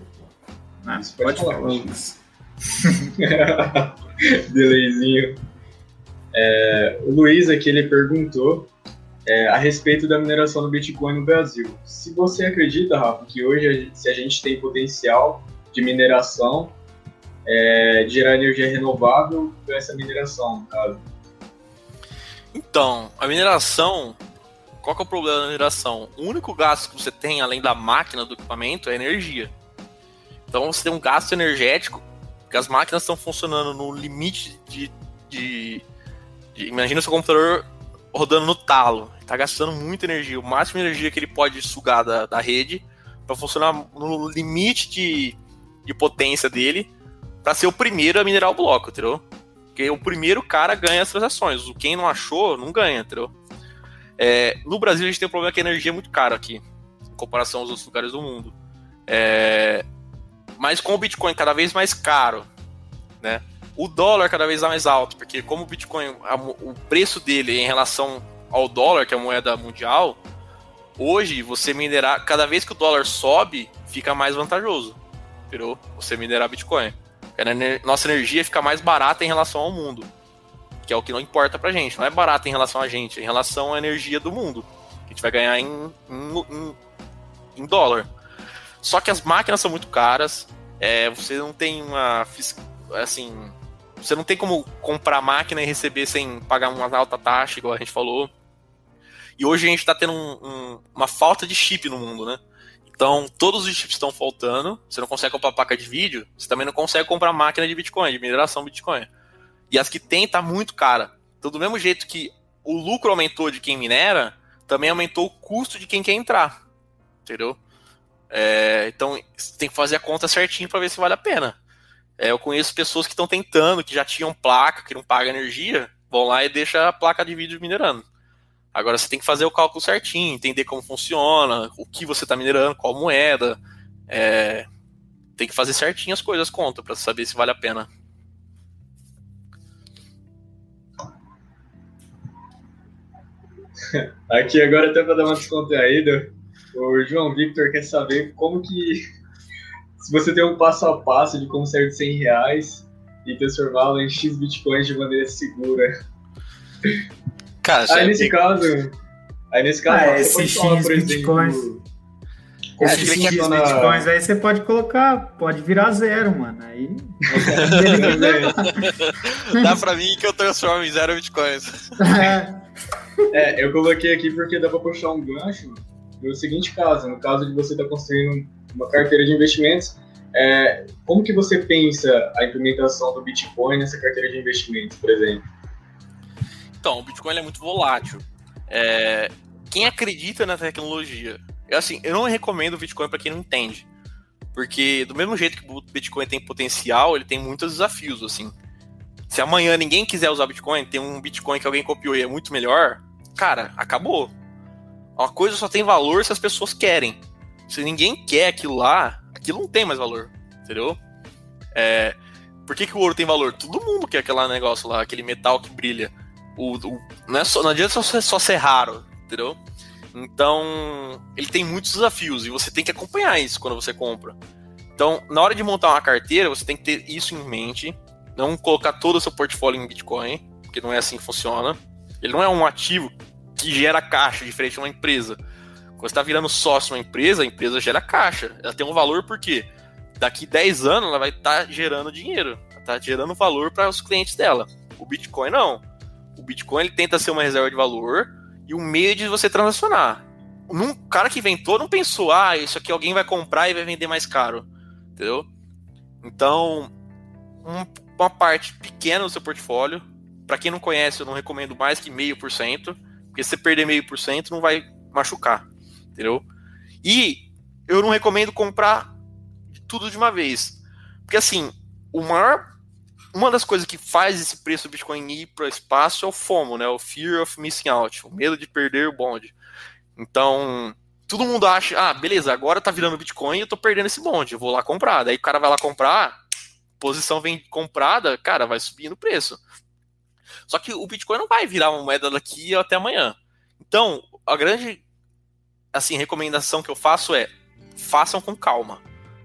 Ah, pode, pode falar, Lucas. <laughs> Delayzinho. É, o Luiz aqui ele perguntou é, a respeito da mineração do Bitcoin no Brasil. Se você acredita, Rafa, que hoje a gente, se a gente tem potencial de mineração, é, de gerar energia renovável com essa mineração, caso. Então, a mineração qual que é o problema da mineração? O único gasto que você tem, além da máquina, do equipamento, é energia. Então você tem um gasto energético, que as máquinas estão funcionando no limite de, de Imagina o seu computador rodando no talo. Está gastando muita energia. O máximo de energia que ele pode sugar da, da rede para funcionar no limite de, de potência dele para ser o primeiro a minerar o bloco, entendeu? Porque o primeiro cara ganha as transações. Quem não achou, não ganha, entendeu? É, no Brasil a gente tem um problema que a energia é muito cara aqui, em comparação aos outros lugares do mundo. É, mas com o Bitcoin cada vez mais caro, né? O dólar cada vez mais alto, porque como o Bitcoin, a, o preço dele em relação ao dólar, que é a moeda mundial, hoje você minerar, cada vez que o dólar sobe, fica mais vantajoso, entendeu? Você minerar Bitcoin. Nossa energia fica mais barata em relação ao mundo que é o que não importa pra gente. Não é barato em relação a gente, é em relação à energia do mundo. Que a gente vai ganhar em, em, em dólar. Só que as máquinas são muito caras. É, você não tem uma. Assim. Você não tem como comprar máquina e receber sem pagar uma alta taxa, igual a gente falou. E hoje a gente está tendo um, um, uma falta de chip no mundo, né? Então, todos os chips estão faltando. Você não consegue comprar placa de vídeo. Você também não consegue comprar máquina de Bitcoin, de mineração Bitcoin. E as que tem tá muito cara. Então, do mesmo jeito que o lucro aumentou de quem minera, também aumentou o custo de quem quer entrar. Entendeu? É, então, tem que fazer a conta certinho para ver se vale a pena. É, eu conheço pessoas que estão tentando, que já tinham placa, que não paga energia, vão lá e deixam a placa de vídeo minerando. Agora você tem que fazer o cálculo certinho, entender como funciona, o que você está minerando, qual moeda. É, tem que fazer certinho as coisas conta para saber se vale a pena. <laughs> Aqui agora até para dar uma descontraída, o João Victor quer saber como que se você tem um passo a passo de como sair de 100 reais e transformá-lo em X bitcoins de maneira segura. Cara, aí nesse tem... caso, aí nesse caso, ah, esse X falar, bitcoins. Exemplo, esses 5 bitcoins aí você pode colocar, pode virar zero, mano. Aí. <laughs> Dá pra mim que eu transformo em zero bitcoins. É. <laughs> É, eu coloquei aqui porque dá para puxar um gancho no seguinte caso, no caso de você estar tá construindo uma carteira de investimentos, é, como que você pensa a implementação do Bitcoin nessa carteira de investimentos, por exemplo? Então, o Bitcoin é muito volátil. É, quem acredita na tecnologia, eu, assim, eu não recomendo o Bitcoin para quem não entende, porque do mesmo jeito que o Bitcoin tem potencial, ele tem muitos desafios, assim. Se amanhã ninguém quiser usar Bitcoin, tem um Bitcoin que alguém copiou e é muito melhor, cara, acabou. Uma coisa só tem valor se as pessoas querem. Se ninguém quer aquilo lá, aquilo não tem mais valor, entendeu? É, por que, que o ouro tem valor? Todo mundo quer aquele negócio lá, aquele metal que brilha. O, o, não, é só, não adianta só, só ser raro, entendeu? Então, ele tem muitos desafios e você tem que acompanhar isso quando você compra. Então, na hora de montar uma carteira, você tem que ter isso em mente. Não colocar todo o seu portfólio em Bitcoin, porque não é assim que funciona. Ele não é um ativo que gera caixa, diferente de uma empresa. Quando você está virando sócio uma empresa, a empresa gera caixa. Ela tem um valor porque daqui 10 anos ela vai estar tá gerando dinheiro, está gerando valor para os clientes dela. O Bitcoin não. O Bitcoin ele tenta ser uma reserva de valor e um meio de você transacionar. Um cara que inventou não pensou, ah, isso aqui alguém vai comprar e vai vender mais caro. Entendeu? Então, um, uma parte pequena do seu portfólio, para quem não conhece, eu não recomendo mais que meio por cento, porque se você perder meio por cento, não vai machucar entendeu? E eu não recomendo comprar tudo de uma vez. Porque assim, o maior uma das coisas que faz esse preço do Bitcoin ir para o espaço é o FOMO, né? O Fear of Missing Out, o medo de perder o bonde. Então, todo mundo acha, ah, beleza, agora tá virando Bitcoin e eu tô perdendo esse bonde, eu vou lá comprar. Daí o cara vai lá comprar, posição vem comprada, cara, vai subindo o preço. Só que o Bitcoin não vai virar uma moeda daqui até amanhã. Então, a grande assim, recomendação que eu faço é façam com calma.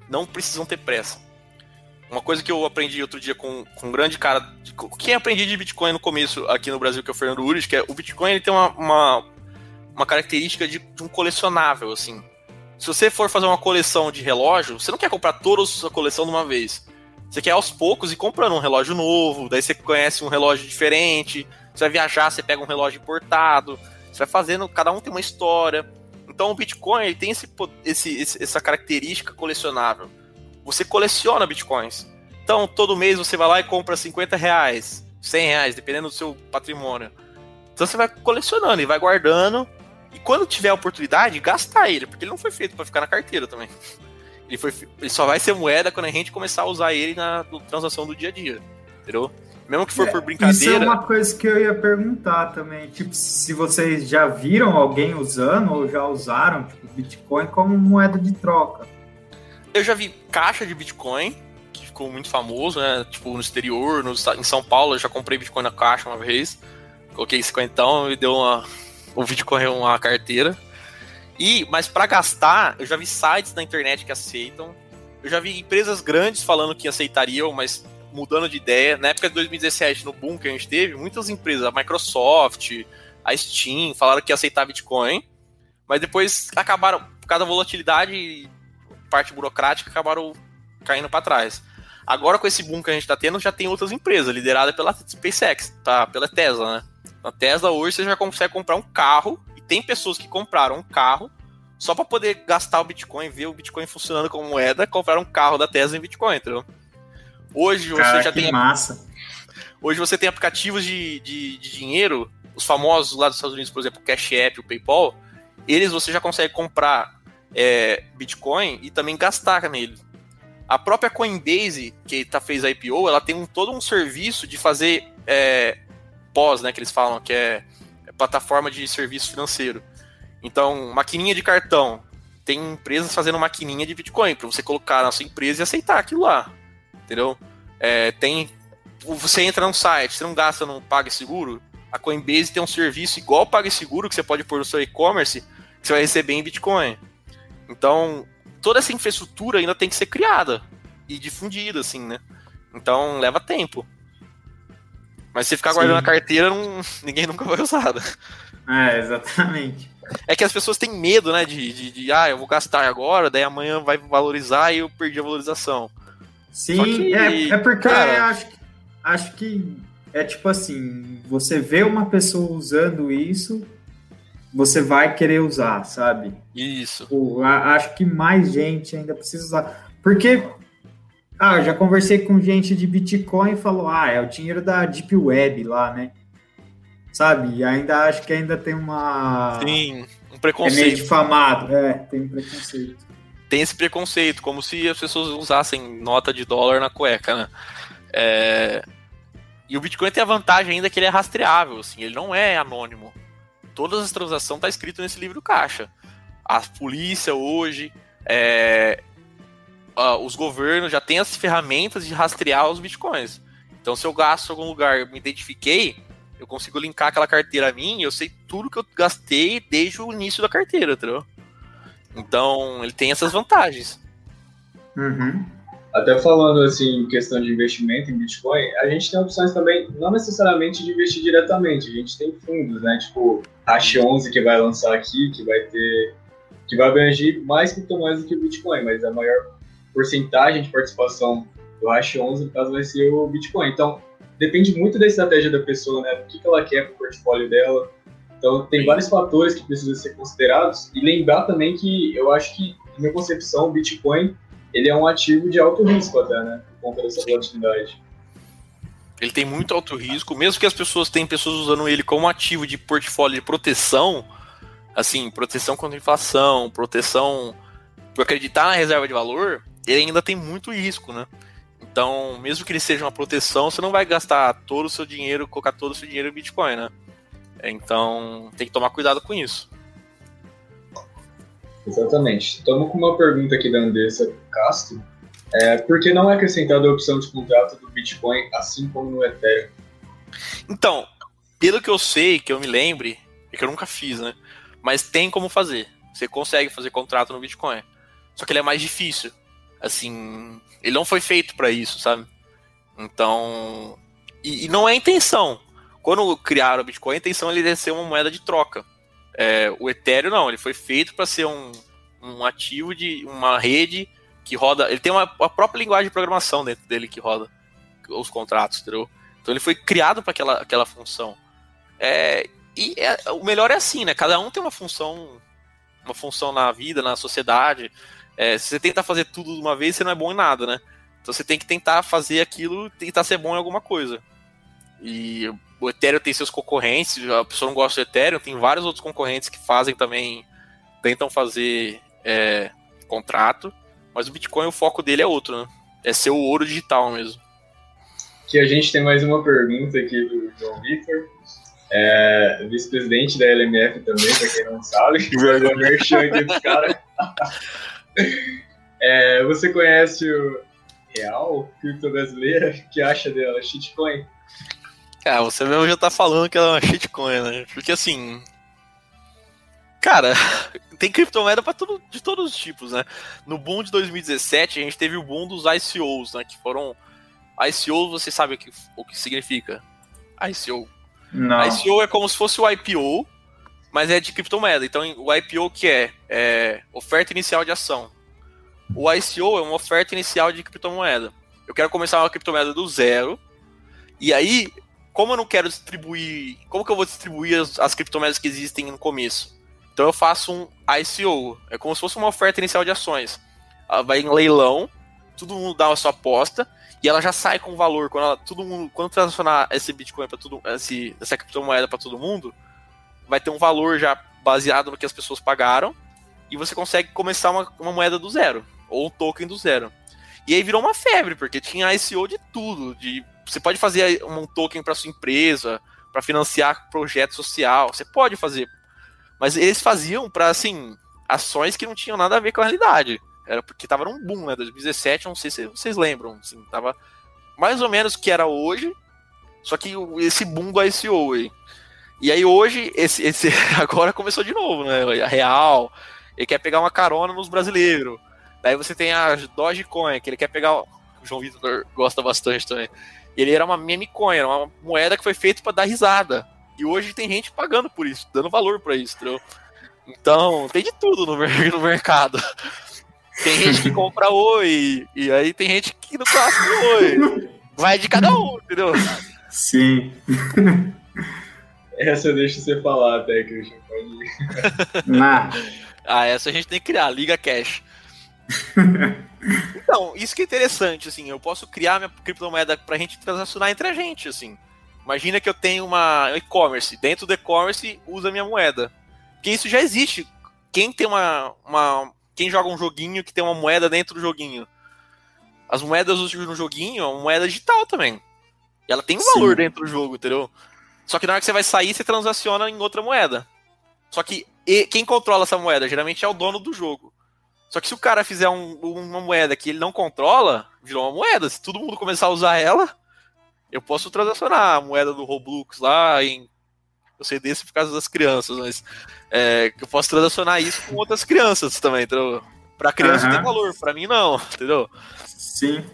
Não precisam ter pressa. Uma coisa que eu aprendi outro dia com, com um grande cara. Quem aprendi de Bitcoin no começo aqui no Brasil, que é o Fernando Ures, que é o Bitcoin ele tem uma, uma, uma característica de, de, um colecionável, assim. Se você for fazer uma coleção de relógio, você não quer comprar toda a sua coleção de uma vez. Você quer aos poucos ir comprando um relógio novo, daí você conhece um relógio diferente, você vai viajar, você pega um relógio importado, você vai fazendo, cada um tem uma história. Então o Bitcoin ele tem esse, esse, essa característica colecionável. Você coleciona Bitcoins. Então todo mês você vai lá e compra 50 reais, 100 reais, dependendo do seu patrimônio. Então você vai colecionando e vai guardando. E quando tiver a oportunidade, gastar ele, porque ele não foi feito para ficar na carteira também. Ele, foi, ele só vai ser moeda quando a gente começar a usar ele na transação do dia a dia. Entendeu? Mesmo que for é, por brincadeira. Isso é uma coisa que eu ia perguntar também. Tipo, se vocês já viram alguém usando ou já usaram tipo, Bitcoin como moeda de troca. Eu já vi caixa de Bitcoin, que ficou muito famoso, né? Tipo, no exterior, no, em São Paulo, eu já comprei Bitcoin na caixa uma vez. Coloquei 50 e deu uma. <laughs> O Bitcoin uma carteira. E, mas para gastar, eu já vi sites na internet que aceitam. Eu já vi empresas grandes falando que aceitariam, mas mudando de ideia. Na época de 2017, no boom que a gente teve, muitas empresas, a Microsoft, a Steam, falaram que ia aceitar Bitcoin, mas depois acabaram, por causa da volatilidade e parte burocrática, acabaram caindo para trás. Agora, com esse boom que a gente está tendo, já tem outras empresas, lideradas pela SpaceX, tá? pela Tesla, né? Na Tesla, hoje, você já consegue comprar um carro, e tem pessoas que compraram um carro só para poder gastar o Bitcoin, ver o Bitcoin funcionando como moeda, compraram um carro da Tesla em Bitcoin, entendeu? Hoje você Cara, já tem. Massa. Hoje você tem aplicativos de, de, de, dinheiro, os famosos lá dos Estados Unidos, por exemplo, o Cash App, o PayPal, eles você já consegue comprar é, Bitcoin e também gastar nele. A própria Coinbase, que tá, fez a IPO, ela tem um, todo um serviço de fazer é, pós, né, que eles falam, que é, é plataforma de serviço financeiro. Então, maquininha de cartão. Tem empresas fazendo maquininha de Bitcoin para você colocar na sua empresa e aceitar aquilo lá entendeu? É, tem. Você entra no site, você não gasta no PagSeguro, a Coinbase tem um serviço igual ao PagSeguro que você pode pôr no seu e-commerce, que você vai receber em Bitcoin. Então, toda essa infraestrutura ainda tem que ser criada e difundida, assim, né? Então, leva tempo. Mas se ficar Sim. guardando a carteira, não, ninguém nunca vai usar. Né? É, exatamente. É que as pessoas têm medo, né? De, de, de, ah, eu vou gastar agora, daí amanhã vai valorizar e eu perdi a valorização. Sim, que, é, é porque cara... acho, acho que é tipo assim, você vê uma pessoa usando isso, você vai querer usar, sabe? Isso. Pô, acho que mais gente ainda precisa usar. Porque, ah, eu já conversei com gente de Bitcoin e falou, ah, é o dinheiro da Deep Web lá, né? Sabe? E ainda acho que ainda tem uma... Sim, um preconceito. É meio difamado, é, tem um preconceito. Tem esse preconceito, como se as pessoas usassem nota de dólar na cueca, né? É... E o Bitcoin tem a vantagem ainda que ele é rastreável, assim, ele não é anônimo. Todas as transações tá escrito nesse livro caixa. A polícia hoje, é... os governos já têm as ferramentas de rastrear os bitcoins. Então, se eu gasto em algum lugar, me identifiquei, eu consigo linkar aquela carteira a mim, eu sei tudo que eu gastei desde o início da carteira, entendeu? Então, ele tem essas vantagens. Uhum. Até falando assim, em questão de investimento em Bitcoin, a gente tem opções também, não necessariamente de investir diretamente, a gente tem fundos, né? Tipo, Hash 11 que vai lançar aqui, que vai ter, que vai abranger mais criptomoedas do que o Bitcoin, mas a maior porcentagem de participação do Hash 11, no caso, vai ser o Bitcoin. Então, depende muito da estratégia da pessoa, né? O que ela quer para o portfólio dela, então, tem vários fatores que precisam ser considerados e lembrar também que eu acho que, na minha concepção, o Bitcoin ele é um ativo de alto risco até, né? Por conta dessa volatilidade. Ele tem muito alto risco, mesmo que as pessoas tenham pessoas usando ele como ativo de portfólio de proteção, assim, proteção contra inflação, proteção por acreditar na reserva de valor, ele ainda tem muito risco, né? Então, mesmo que ele seja uma proteção, você não vai gastar todo o seu dinheiro, colocar todo o seu dinheiro em Bitcoin, né? Então tem que tomar cuidado com isso. Exatamente. Estamos com uma pergunta aqui da Andressa Castro. É, por que não é acrescentada a opção de contrato do Bitcoin assim como no Ethereum? Então, pelo que eu sei, que eu me lembre, é que eu nunca fiz, né? Mas tem como fazer. Você consegue fazer contrato no Bitcoin. Só que ele é mais difícil. Assim, ele não foi feito para isso, sabe? Então, e, e, não é intenção quando criaram o Bitcoin, a intenção ele é ser uma moeda de troca. É, o Ethereum não, ele foi feito para ser um, um ativo de uma rede que roda. Ele tem uma, a própria linguagem de programação dentro dele que roda os contratos, entendeu? Então ele foi criado para aquela, aquela função. É, e é, o melhor é assim, né? Cada um tem uma função, uma função na vida, na sociedade. É, se você tenta fazer tudo de uma vez, você não é bom em nada, né? Então você tem que tentar fazer aquilo, tentar ser bom em alguma coisa. E o Ethereum tem seus concorrentes, a pessoa não gosta do Ethereum, tem vários outros concorrentes que fazem também, tentam fazer é, contrato, mas o Bitcoin, o foco dele é outro, né? É ser o ouro digital mesmo. Que a gente tem mais uma pergunta aqui do João Victor. É, vice-presidente da LMF também, para quem não sabe, <laughs> que vergonha merchan aqui dos caras. É, você conhece o Real, cripto brasileira? O que acha dela? Shitcoin? Cara, você mesmo já tá falando que ela é uma shitcoin, né? Porque assim. Cara, <laughs> tem criptomoeda para tudo, de todos os tipos, né? No boom de 2017, a gente teve o boom dos ICOs, né? Que foram. ICO, você sabe o que, o que significa? ICO. Não. ICO é como se fosse o IPO, mas é de criptomoeda. Então, o IPO que é? É oferta inicial de ação. O ICO é uma oferta inicial de criptomoeda. Eu quero começar uma criptomoeda do zero. E aí, como eu não quero distribuir. Como que eu vou distribuir as, as criptomoedas que existem no começo? Então eu faço um ICO. É como se fosse uma oferta inicial de ações. Ela vai em leilão, todo mundo dá a sua aposta e ela já sai com valor. Quando ela, todo mundo, quando transacionar esse Bitcoin para todo esse, essa criptomoeda para todo mundo, vai ter um valor já baseado no que as pessoas pagaram e você consegue começar uma, uma moeda do zero ou um token do zero. E aí virou uma febre, porque tinha ICO de tudo, de você pode fazer um token para sua empresa, para financiar projeto social, você pode fazer. Mas eles faziam para assim, ações que não tinham nada a ver com a realidade. Era porque tava num boom, né? 2017, não sei se vocês lembram, assim, tava mais ou menos o que era hoje, só que esse boom do ICO aí. E aí hoje, esse, esse <laughs> agora começou de novo, né? A Real, ele quer pegar uma carona nos brasileiros. Daí você tem a Dogecoin, que ele quer pegar. O João Vitor gosta bastante também. Ele era uma meme coin, era uma moeda que foi feita para dar risada. E hoje tem gente pagando por isso, dando valor para isso, entendeu? Então, tem de tudo no, <laughs> no mercado. Tem gente que compra oi, e aí tem gente que não gosta de oi. Vai de cada um, entendeu? Sim. <laughs> Essa eu deixo você falar até, Christian. Pode ir. <laughs> Ah, essa a gente tem que criar, Liga Cash. Então, isso que é interessante, assim, eu posso criar minha criptomoeda pra gente transacionar entre a gente, assim. Imagina que eu tenho uma e-commerce, dentro do e-commerce usa minha moeda. Porque isso já existe. Quem tem uma, uma. Quem joga um joguinho que tem uma moeda dentro do joguinho? As moedas no joguinho é uma moeda digital também. E ela tem um valor Sim. dentro do jogo, entendeu? Só que na hora que você vai sair, você transaciona em outra moeda. Só que e- quem controla essa moeda geralmente é o dono do jogo. Só que se o cara fizer um- uma moeda que ele não controla, virou uma moeda. Se todo mundo começar a usar ela, eu posso transacionar a moeda do Roblox lá em. Eu sei desse por causa das crianças, mas é, eu posso transacionar isso com outras crianças também, entendeu? Pra criança Aham. tem valor, pra mim não, <laughs> entendeu? Sim.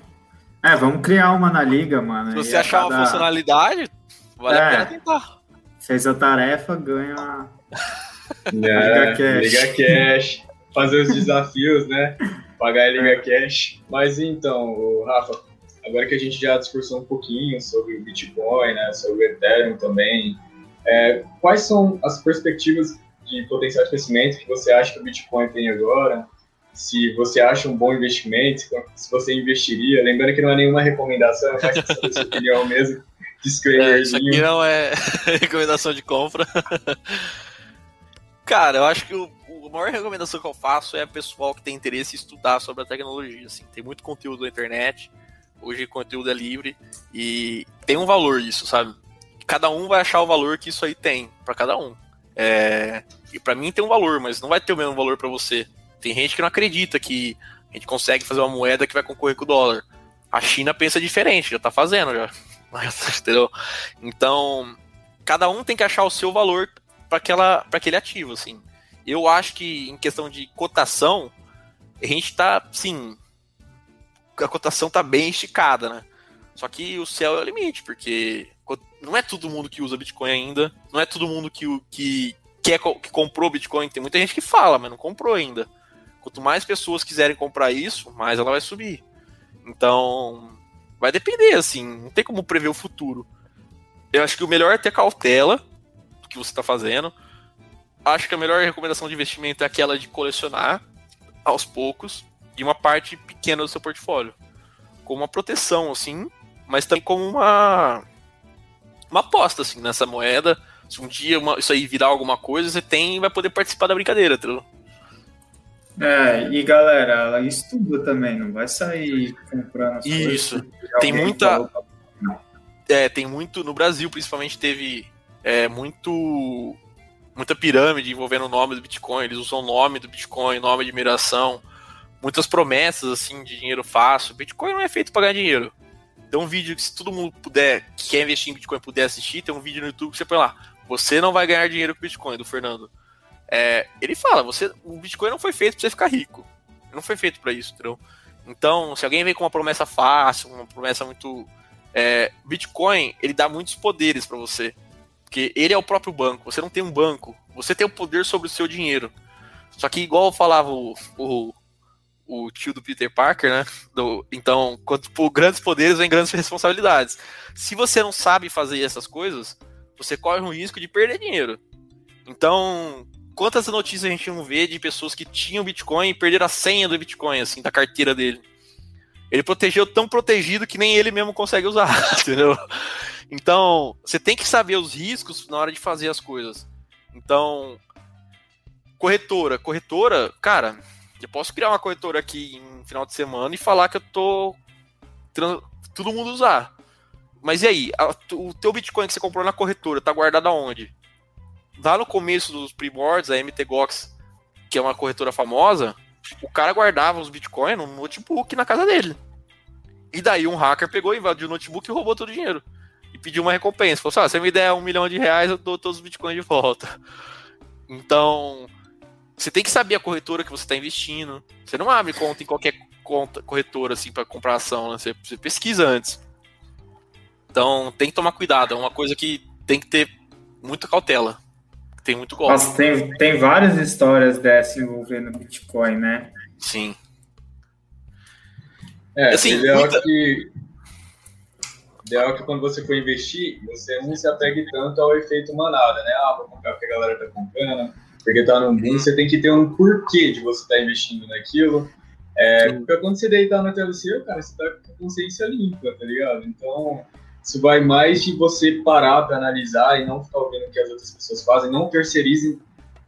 É, vamos criar uma na liga, mano. Se você achar uma cada- funcionalidade, vale É. a pena tentar. Fez a tarefa, ganha. <laughs> Né? Cash. Liga Cash. Fazer os desafios, né? Pagar em Liga Cash. Mas então, Rafa, agora que a gente já discursou um pouquinho sobre o Bitcoin, né? Sobre o Ethereum também. é, quais são as perspectivas de potencial de crescimento que você acha que o Bitcoin tem agora? Se você acha um bom investimento, se você investiria. Lembrando que não é nenhuma recomendação, mas é a sua opinião mesmo. <laughs> É, Disclaimer. isso aqui não é <laughs> recomendação de compra. <laughs> Cara, eu acho que o- a maior recomendação que eu faço é pessoal que tem interesse em estudar sobre a tecnologia. Assim. Tem muito conteúdo na internet, hoje conteúdo é livre e tem um valor isso, sabe? Cada um vai achar o valor que isso aí tem pra cada um. É, e pra mim tem um valor, mas não vai ter o mesmo valor pra você. Tem gente que não acredita que a gente consegue fazer uma moeda que vai concorrer com o dólar. A China pensa diferente, já tá fazendo já. <laughs> Entendeu? Então, cada um tem que achar o seu valor para para aquele ativo, assim. Eu acho que em questão de cotação, a gente tá, sim, a cotação tá bem esticada, né? Só que o céu é o limite, porque não é todo mundo que usa Bitcoin ainda, não é todo mundo que, que, que comprou Bitcoin, tem muita gente que fala, mas não comprou ainda. Quanto mais pessoas quiserem comprar isso, mais ela vai subir. Então, vai depender, assim, não tem como prever o futuro. Eu acho que o melhor é ter cautela do que você está fazendo. Acho que a melhor recomendação de investimento é aquela de colecionar aos poucos e uma parte pequena do seu portfólio. Como uma proteção, assim, mas também como uma, uma aposta, assim, nessa moeda. Se um dia uma- isso aí virar alguma coisa, você tem e vai poder participar da brincadeira, entendeu? É, e galera, ela estuda também, não vai sair comprando Isso. Tem muita- pra- É, tem muito. No Brasil, principalmente, teve é, muito. Muita pirâmide envolvendo o nome do Bitcoin. Eles usam o nome do Bitcoin, nome de mineração. Muitas promessas, assim, de dinheiro fácil. Bitcoin não é feito para ganhar dinheiro. Tem um vídeo que, se todo mundo puder, que quer investir em Bitcoin, puder assistir, tem um vídeo no YouTube que você põe lá. Você não vai ganhar dinheiro com Bitcoin, do Fernando. É, ele fala, você, o Bitcoin não foi feito para você ficar rico. Não foi feito para isso, entendeu? Então, se alguém vem com uma promessa fácil, uma promessa muito é, Bitcoin, ele dá muitos poderes para você. Porque ele é o próprio banco. Você não tem um banco. Você tem o poder sobre o seu dinheiro. Só que, igual falava o, o, o tio do Peter Parker, né? Do- então, quanto por grandes poderes vem grandes responsabilidades. Se você não sabe fazer essas coisas, você corre o risco de perder dinheiro. Então, quantas notícias a gente não vê de pessoas que tinham Bitcoin e perderam a senha do Bitcoin, assim, da carteira dele? Ele protegeu tão protegido que nem ele mesmo consegue usar, <laughs> entendeu? Então, você tem que saber os riscos na hora de fazer as coisas. Então, corretora, corretora, cara, eu posso criar uma corretora aqui em final de semana e falar que eu tô todo mundo usar. Mas e aí, A- o teu Bitcoin que você comprou na corretora tá guardado aonde? Lá no começo dos primórdios, a MTGOX, que é uma corretora famosa, o cara guardava os Bitcoin no notebook na casa dele. E daí um hacker pegou, invadiu o notebook e roubou todo o dinheiro. Pediu uma recompensa. Falou assim: ah, se você me der um milhão de reais, eu dou todos os bitcoins de volta. Então, você tem que saber a corretora que você está investindo. Você não abre conta em qualquer conta corretora assim para comprar ação, né? Você, você pesquisa antes. Então, tem que tomar cuidado. É uma coisa que tem que ter muita cautela. Tem muito golpe. Nossa, tem, tem várias histórias dessa envolvendo Bitcoin, né? Sim. É, Assim, muita- que. Ideal é que quando você for investir, você não se apegue tanto ao efeito manada, né? Ah, vou comprar porque a galera tá comprando, porque tá no boom. Você tem que ter um porquê de você estar tá investindo naquilo. É, porque quando você deitar na TLC, cara, você tá com consciência limpa, tá ligado? Então, isso vai mais de você parar para analisar e não ficar ouvindo o que as outras pessoas fazem, não terceirize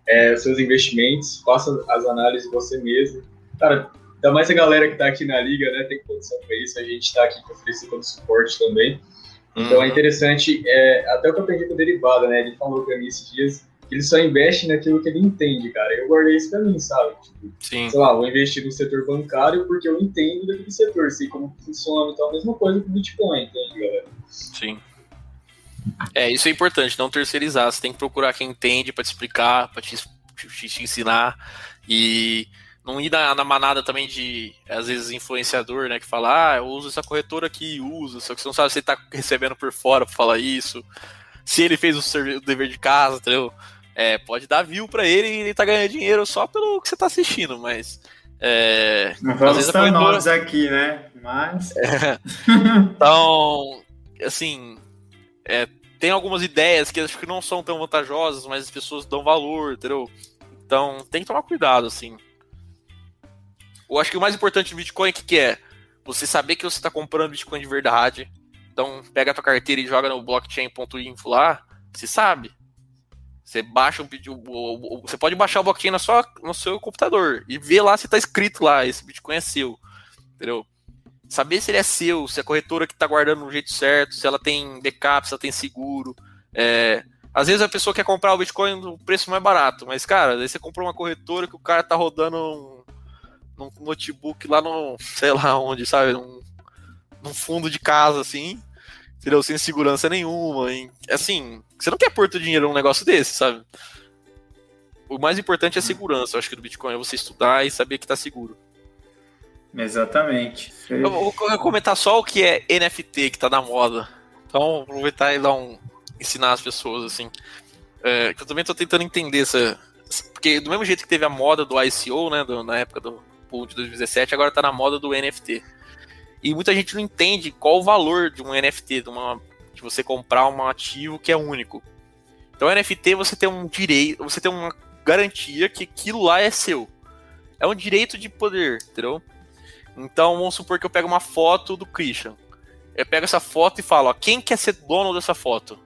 é, seus investimentos, faça as análises você mesmo. Cara, ainda mais a galera que está aqui na liga, né, tem condição para isso, a gente está aqui para oferecer todo o suporte também. Então é uhum. interessante, é, até o que eu aprendi com o Derivado, né, ele falou para mim esses dias, que ele só investe naquilo que ele entende, cara. Eu guardei isso para mim, sabe? Tipo, Sim. Sei lá, vou investir no setor bancário porque eu entendo daquele setor, sei como funciona, então a mesma coisa com o Bitcoin, entende, galera? Sim. É, isso é importante, não terceirizar. Você tem que procurar quem entende para te explicar, para te, te, te, ensinar. E não ir na, na, manada também de, às vezes, influenciador, né? Que fala, ah, eu uso essa corretora aqui, usa. Só que você não sabe se ele tá recebendo por fora pra falar isso. Se ele fez o, o dever de casa, entendeu? É, pode dar view para ele e ele tá ganhando dinheiro só pelo que você tá assistindo, mas. É, não vamos corretora... nós aqui, né? Mas. É, <laughs> então, assim, é, tem algumas ideias que acho que não são tão vantajosas, mas as pessoas dão valor, entendeu? Então tem que tomar cuidado, assim. Eu acho que o mais importante do Bitcoin é que, que é você saber que você está comprando Bitcoin de verdade. Então pega a tua carteira e joga no blockchain.info lá, você sabe. Você baixa um você pode baixar o blockchain na sua, no seu computador e ver lá se está escrito lá, esse Bitcoin é seu. Entendeu? saber se ele é seu, se a corretora que está guardando no jeito certo, se ela tem backup, se ela tem seguro. É, às vezes a pessoa quer comprar o Bitcoin no preço mais barato, mas, cara, aí você comprou uma corretora que o cara tá rodando num notebook lá no, sei lá onde, sabe? Num, num fundo de casa, assim, entendeu? Sem segurança nenhuma. Hein? Assim, você não quer pôr teu dinheiro num negócio desse, sabe? O mais importante é a segurança, eu acho que do Bitcoin, é você estudar e saber que tá seguro. Exatamente. Eu vou comentar só o que é NFT que tá na moda. Então, aproveitar e dar um. ensinar as pessoas, assim. É, que eu também tô tentando entender essa. Porque do mesmo jeito que teve a moda do ICO, né? Do, na época do de 2017, agora tá na moda do NFT. E muita gente não entende qual o valor de um NFT, de, uma, de você comprar um ativo que é único. Então, NFT você tem um direito, você tem uma garantia que aquilo lá é seu. É um direito de poder, entendeu? Então, vamos supor que eu pego uma foto do Christian. Eu pego essa foto e falo, ó, quem quer ser dono dessa foto?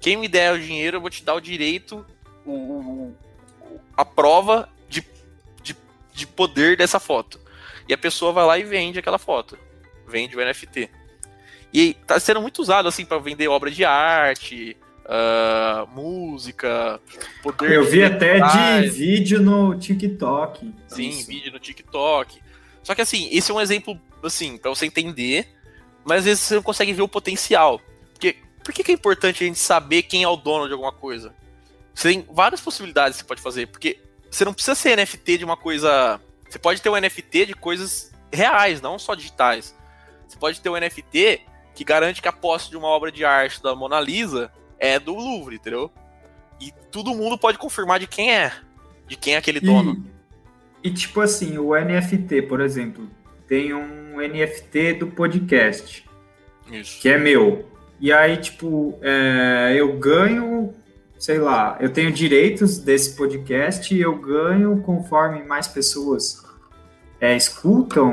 Quem me der o dinheiro, eu vou te dar o direito, o, o a prova de, de, de poder dessa foto. E a pessoa vai lá e vende aquela foto. Vende o NFT. E tá sendo muito usado, assim, para vender obra de arte, uh, música, poder. Eu vi até de vídeo no TikTok. Sim, Isso. vídeo no TikTok. Só que assim, esse é um exemplo, assim, para você entender, mas às vezes você não consegue ver o potencial. Porque por que, que é importante a gente saber quem é o dono de alguma coisa? Você tem várias possibilidades que você pode fazer, porque você não precisa ser NFT de uma coisa. Você pode ter um NFT de coisas reais, não só digitais. Você pode ter um NFT que garante que a posse de uma obra de arte da Mona Lisa é do Louvre, entendeu? E todo mundo pode confirmar de quem é, de quem é aquele dono. E tipo assim, o NFT, por exemplo, tem um NFT do podcast. Isso. Que é meu. E aí, tipo, é, eu ganho, sei lá, eu tenho direitos desse podcast e eu ganho conforme mais pessoas é, escutam.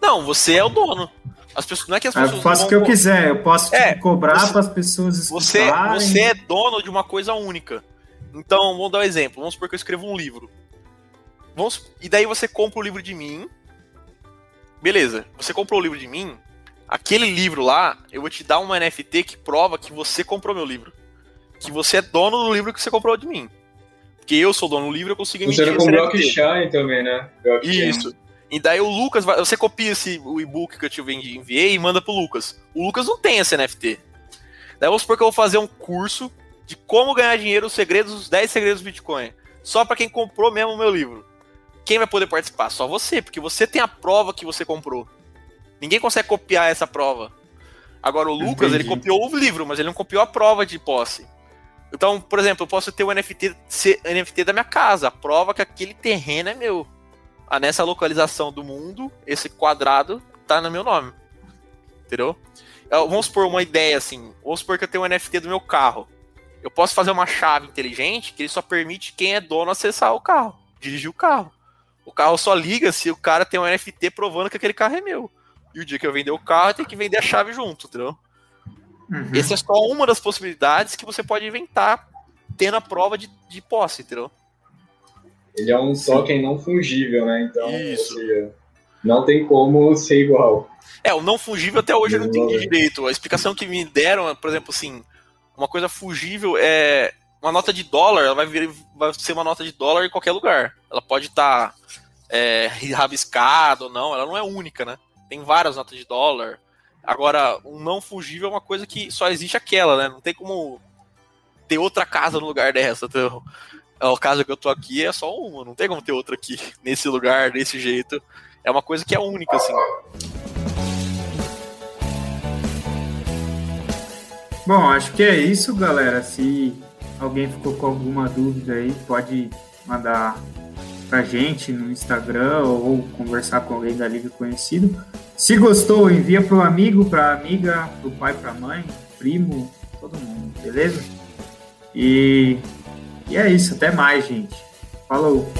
Não, você é o dono. As pessoas, não é que as pessoas. Eu faço o que eu quiser, eu posso é, tipo, cobrar para as pessoas escutarem. Você, você é dono de uma coisa única. Então, vamos dar um exemplo. Vamos supor que eu escrevo um livro. Vamos, e daí você compra o livro de mim. Beleza, você comprou o livro de mim. Aquele livro lá, eu vou te dar uma NFT que prova que você comprou meu livro. Que você é dono do livro que você comprou de mim. Porque eu sou dono do livro, eu consigo emitir Você com Blockchain também, né? Blockchain. Isso. E daí o Lucas, você copia esse, o e-book que eu te enviei e manda pro Lucas. O Lucas não tem esse NFT. Daí vamos supor que eu vou fazer um curso de como ganhar dinheiro, os segredos, os 10 segredos do Bitcoin. Só para quem comprou mesmo o meu livro quem vai poder participar? Só você, porque você tem a prova que você comprou. Ninguém consegue copiar essa prova. Agora, o Lucas, Entendi. ele copiou o livro, mas ele não copiou a prova de posse. Então, por exemplo, eu posso ter o NFT, NFT da minha casa, prova que aquele terreno é meu. Ah, nessa localização do mundo, esse quadrado tá no meu nome. entendeu? Vamos supor uma ideia assim. Vamos supor que eu tenho um NFT do meu carro. Eu posso fazer uma chave inteligente que ele só permite quem é dono acessar o carro, dirigir o carro. O carro só liga se o cara tem um NFT provando que aquele carro é meu. E o dia que eu vender o carro, tem que vender a chave junto, entendeu? Uhum. Essa é só uma das possibilidades que você pode inventar tendo a prova de, de posse, entendeu? Ele é um token não fungível, né? Então, Isso. Seja, não tem como ser igual. É, o não fungível até hoje eu não entendi direito. A explicação que me deram, por exemplo, assim, uma coisa fungível é uma nota de dólar, ela vai, vir, vai ser uma nota de dólar em qualquer lugar. Ela pode estar tá, é, rabiscada ou não, ela não é única, né? Tem várias notas de dólar. Agora, um não fungível é uma coisa que só existe aquela, né? Não tem como ter outra casa no lugar dessa. Então, a casa que eu tô aqui é só uma, não tem como ter outra aqui, <laughs> nesse lugar, desse jeito. É uma coisa que é única, assim. Bom, acho que é isso, galera. Se alguém ficou com alguma dúvida aí, pode mandar pra gente no Instagram ou conversar com alguém da Liga Conhecido. Se gostou, envia pro amigo, pra amiga, pro pai, pra mãe, primo, todo mundo, beleza? E, e é isso, até mais, gente. Falou!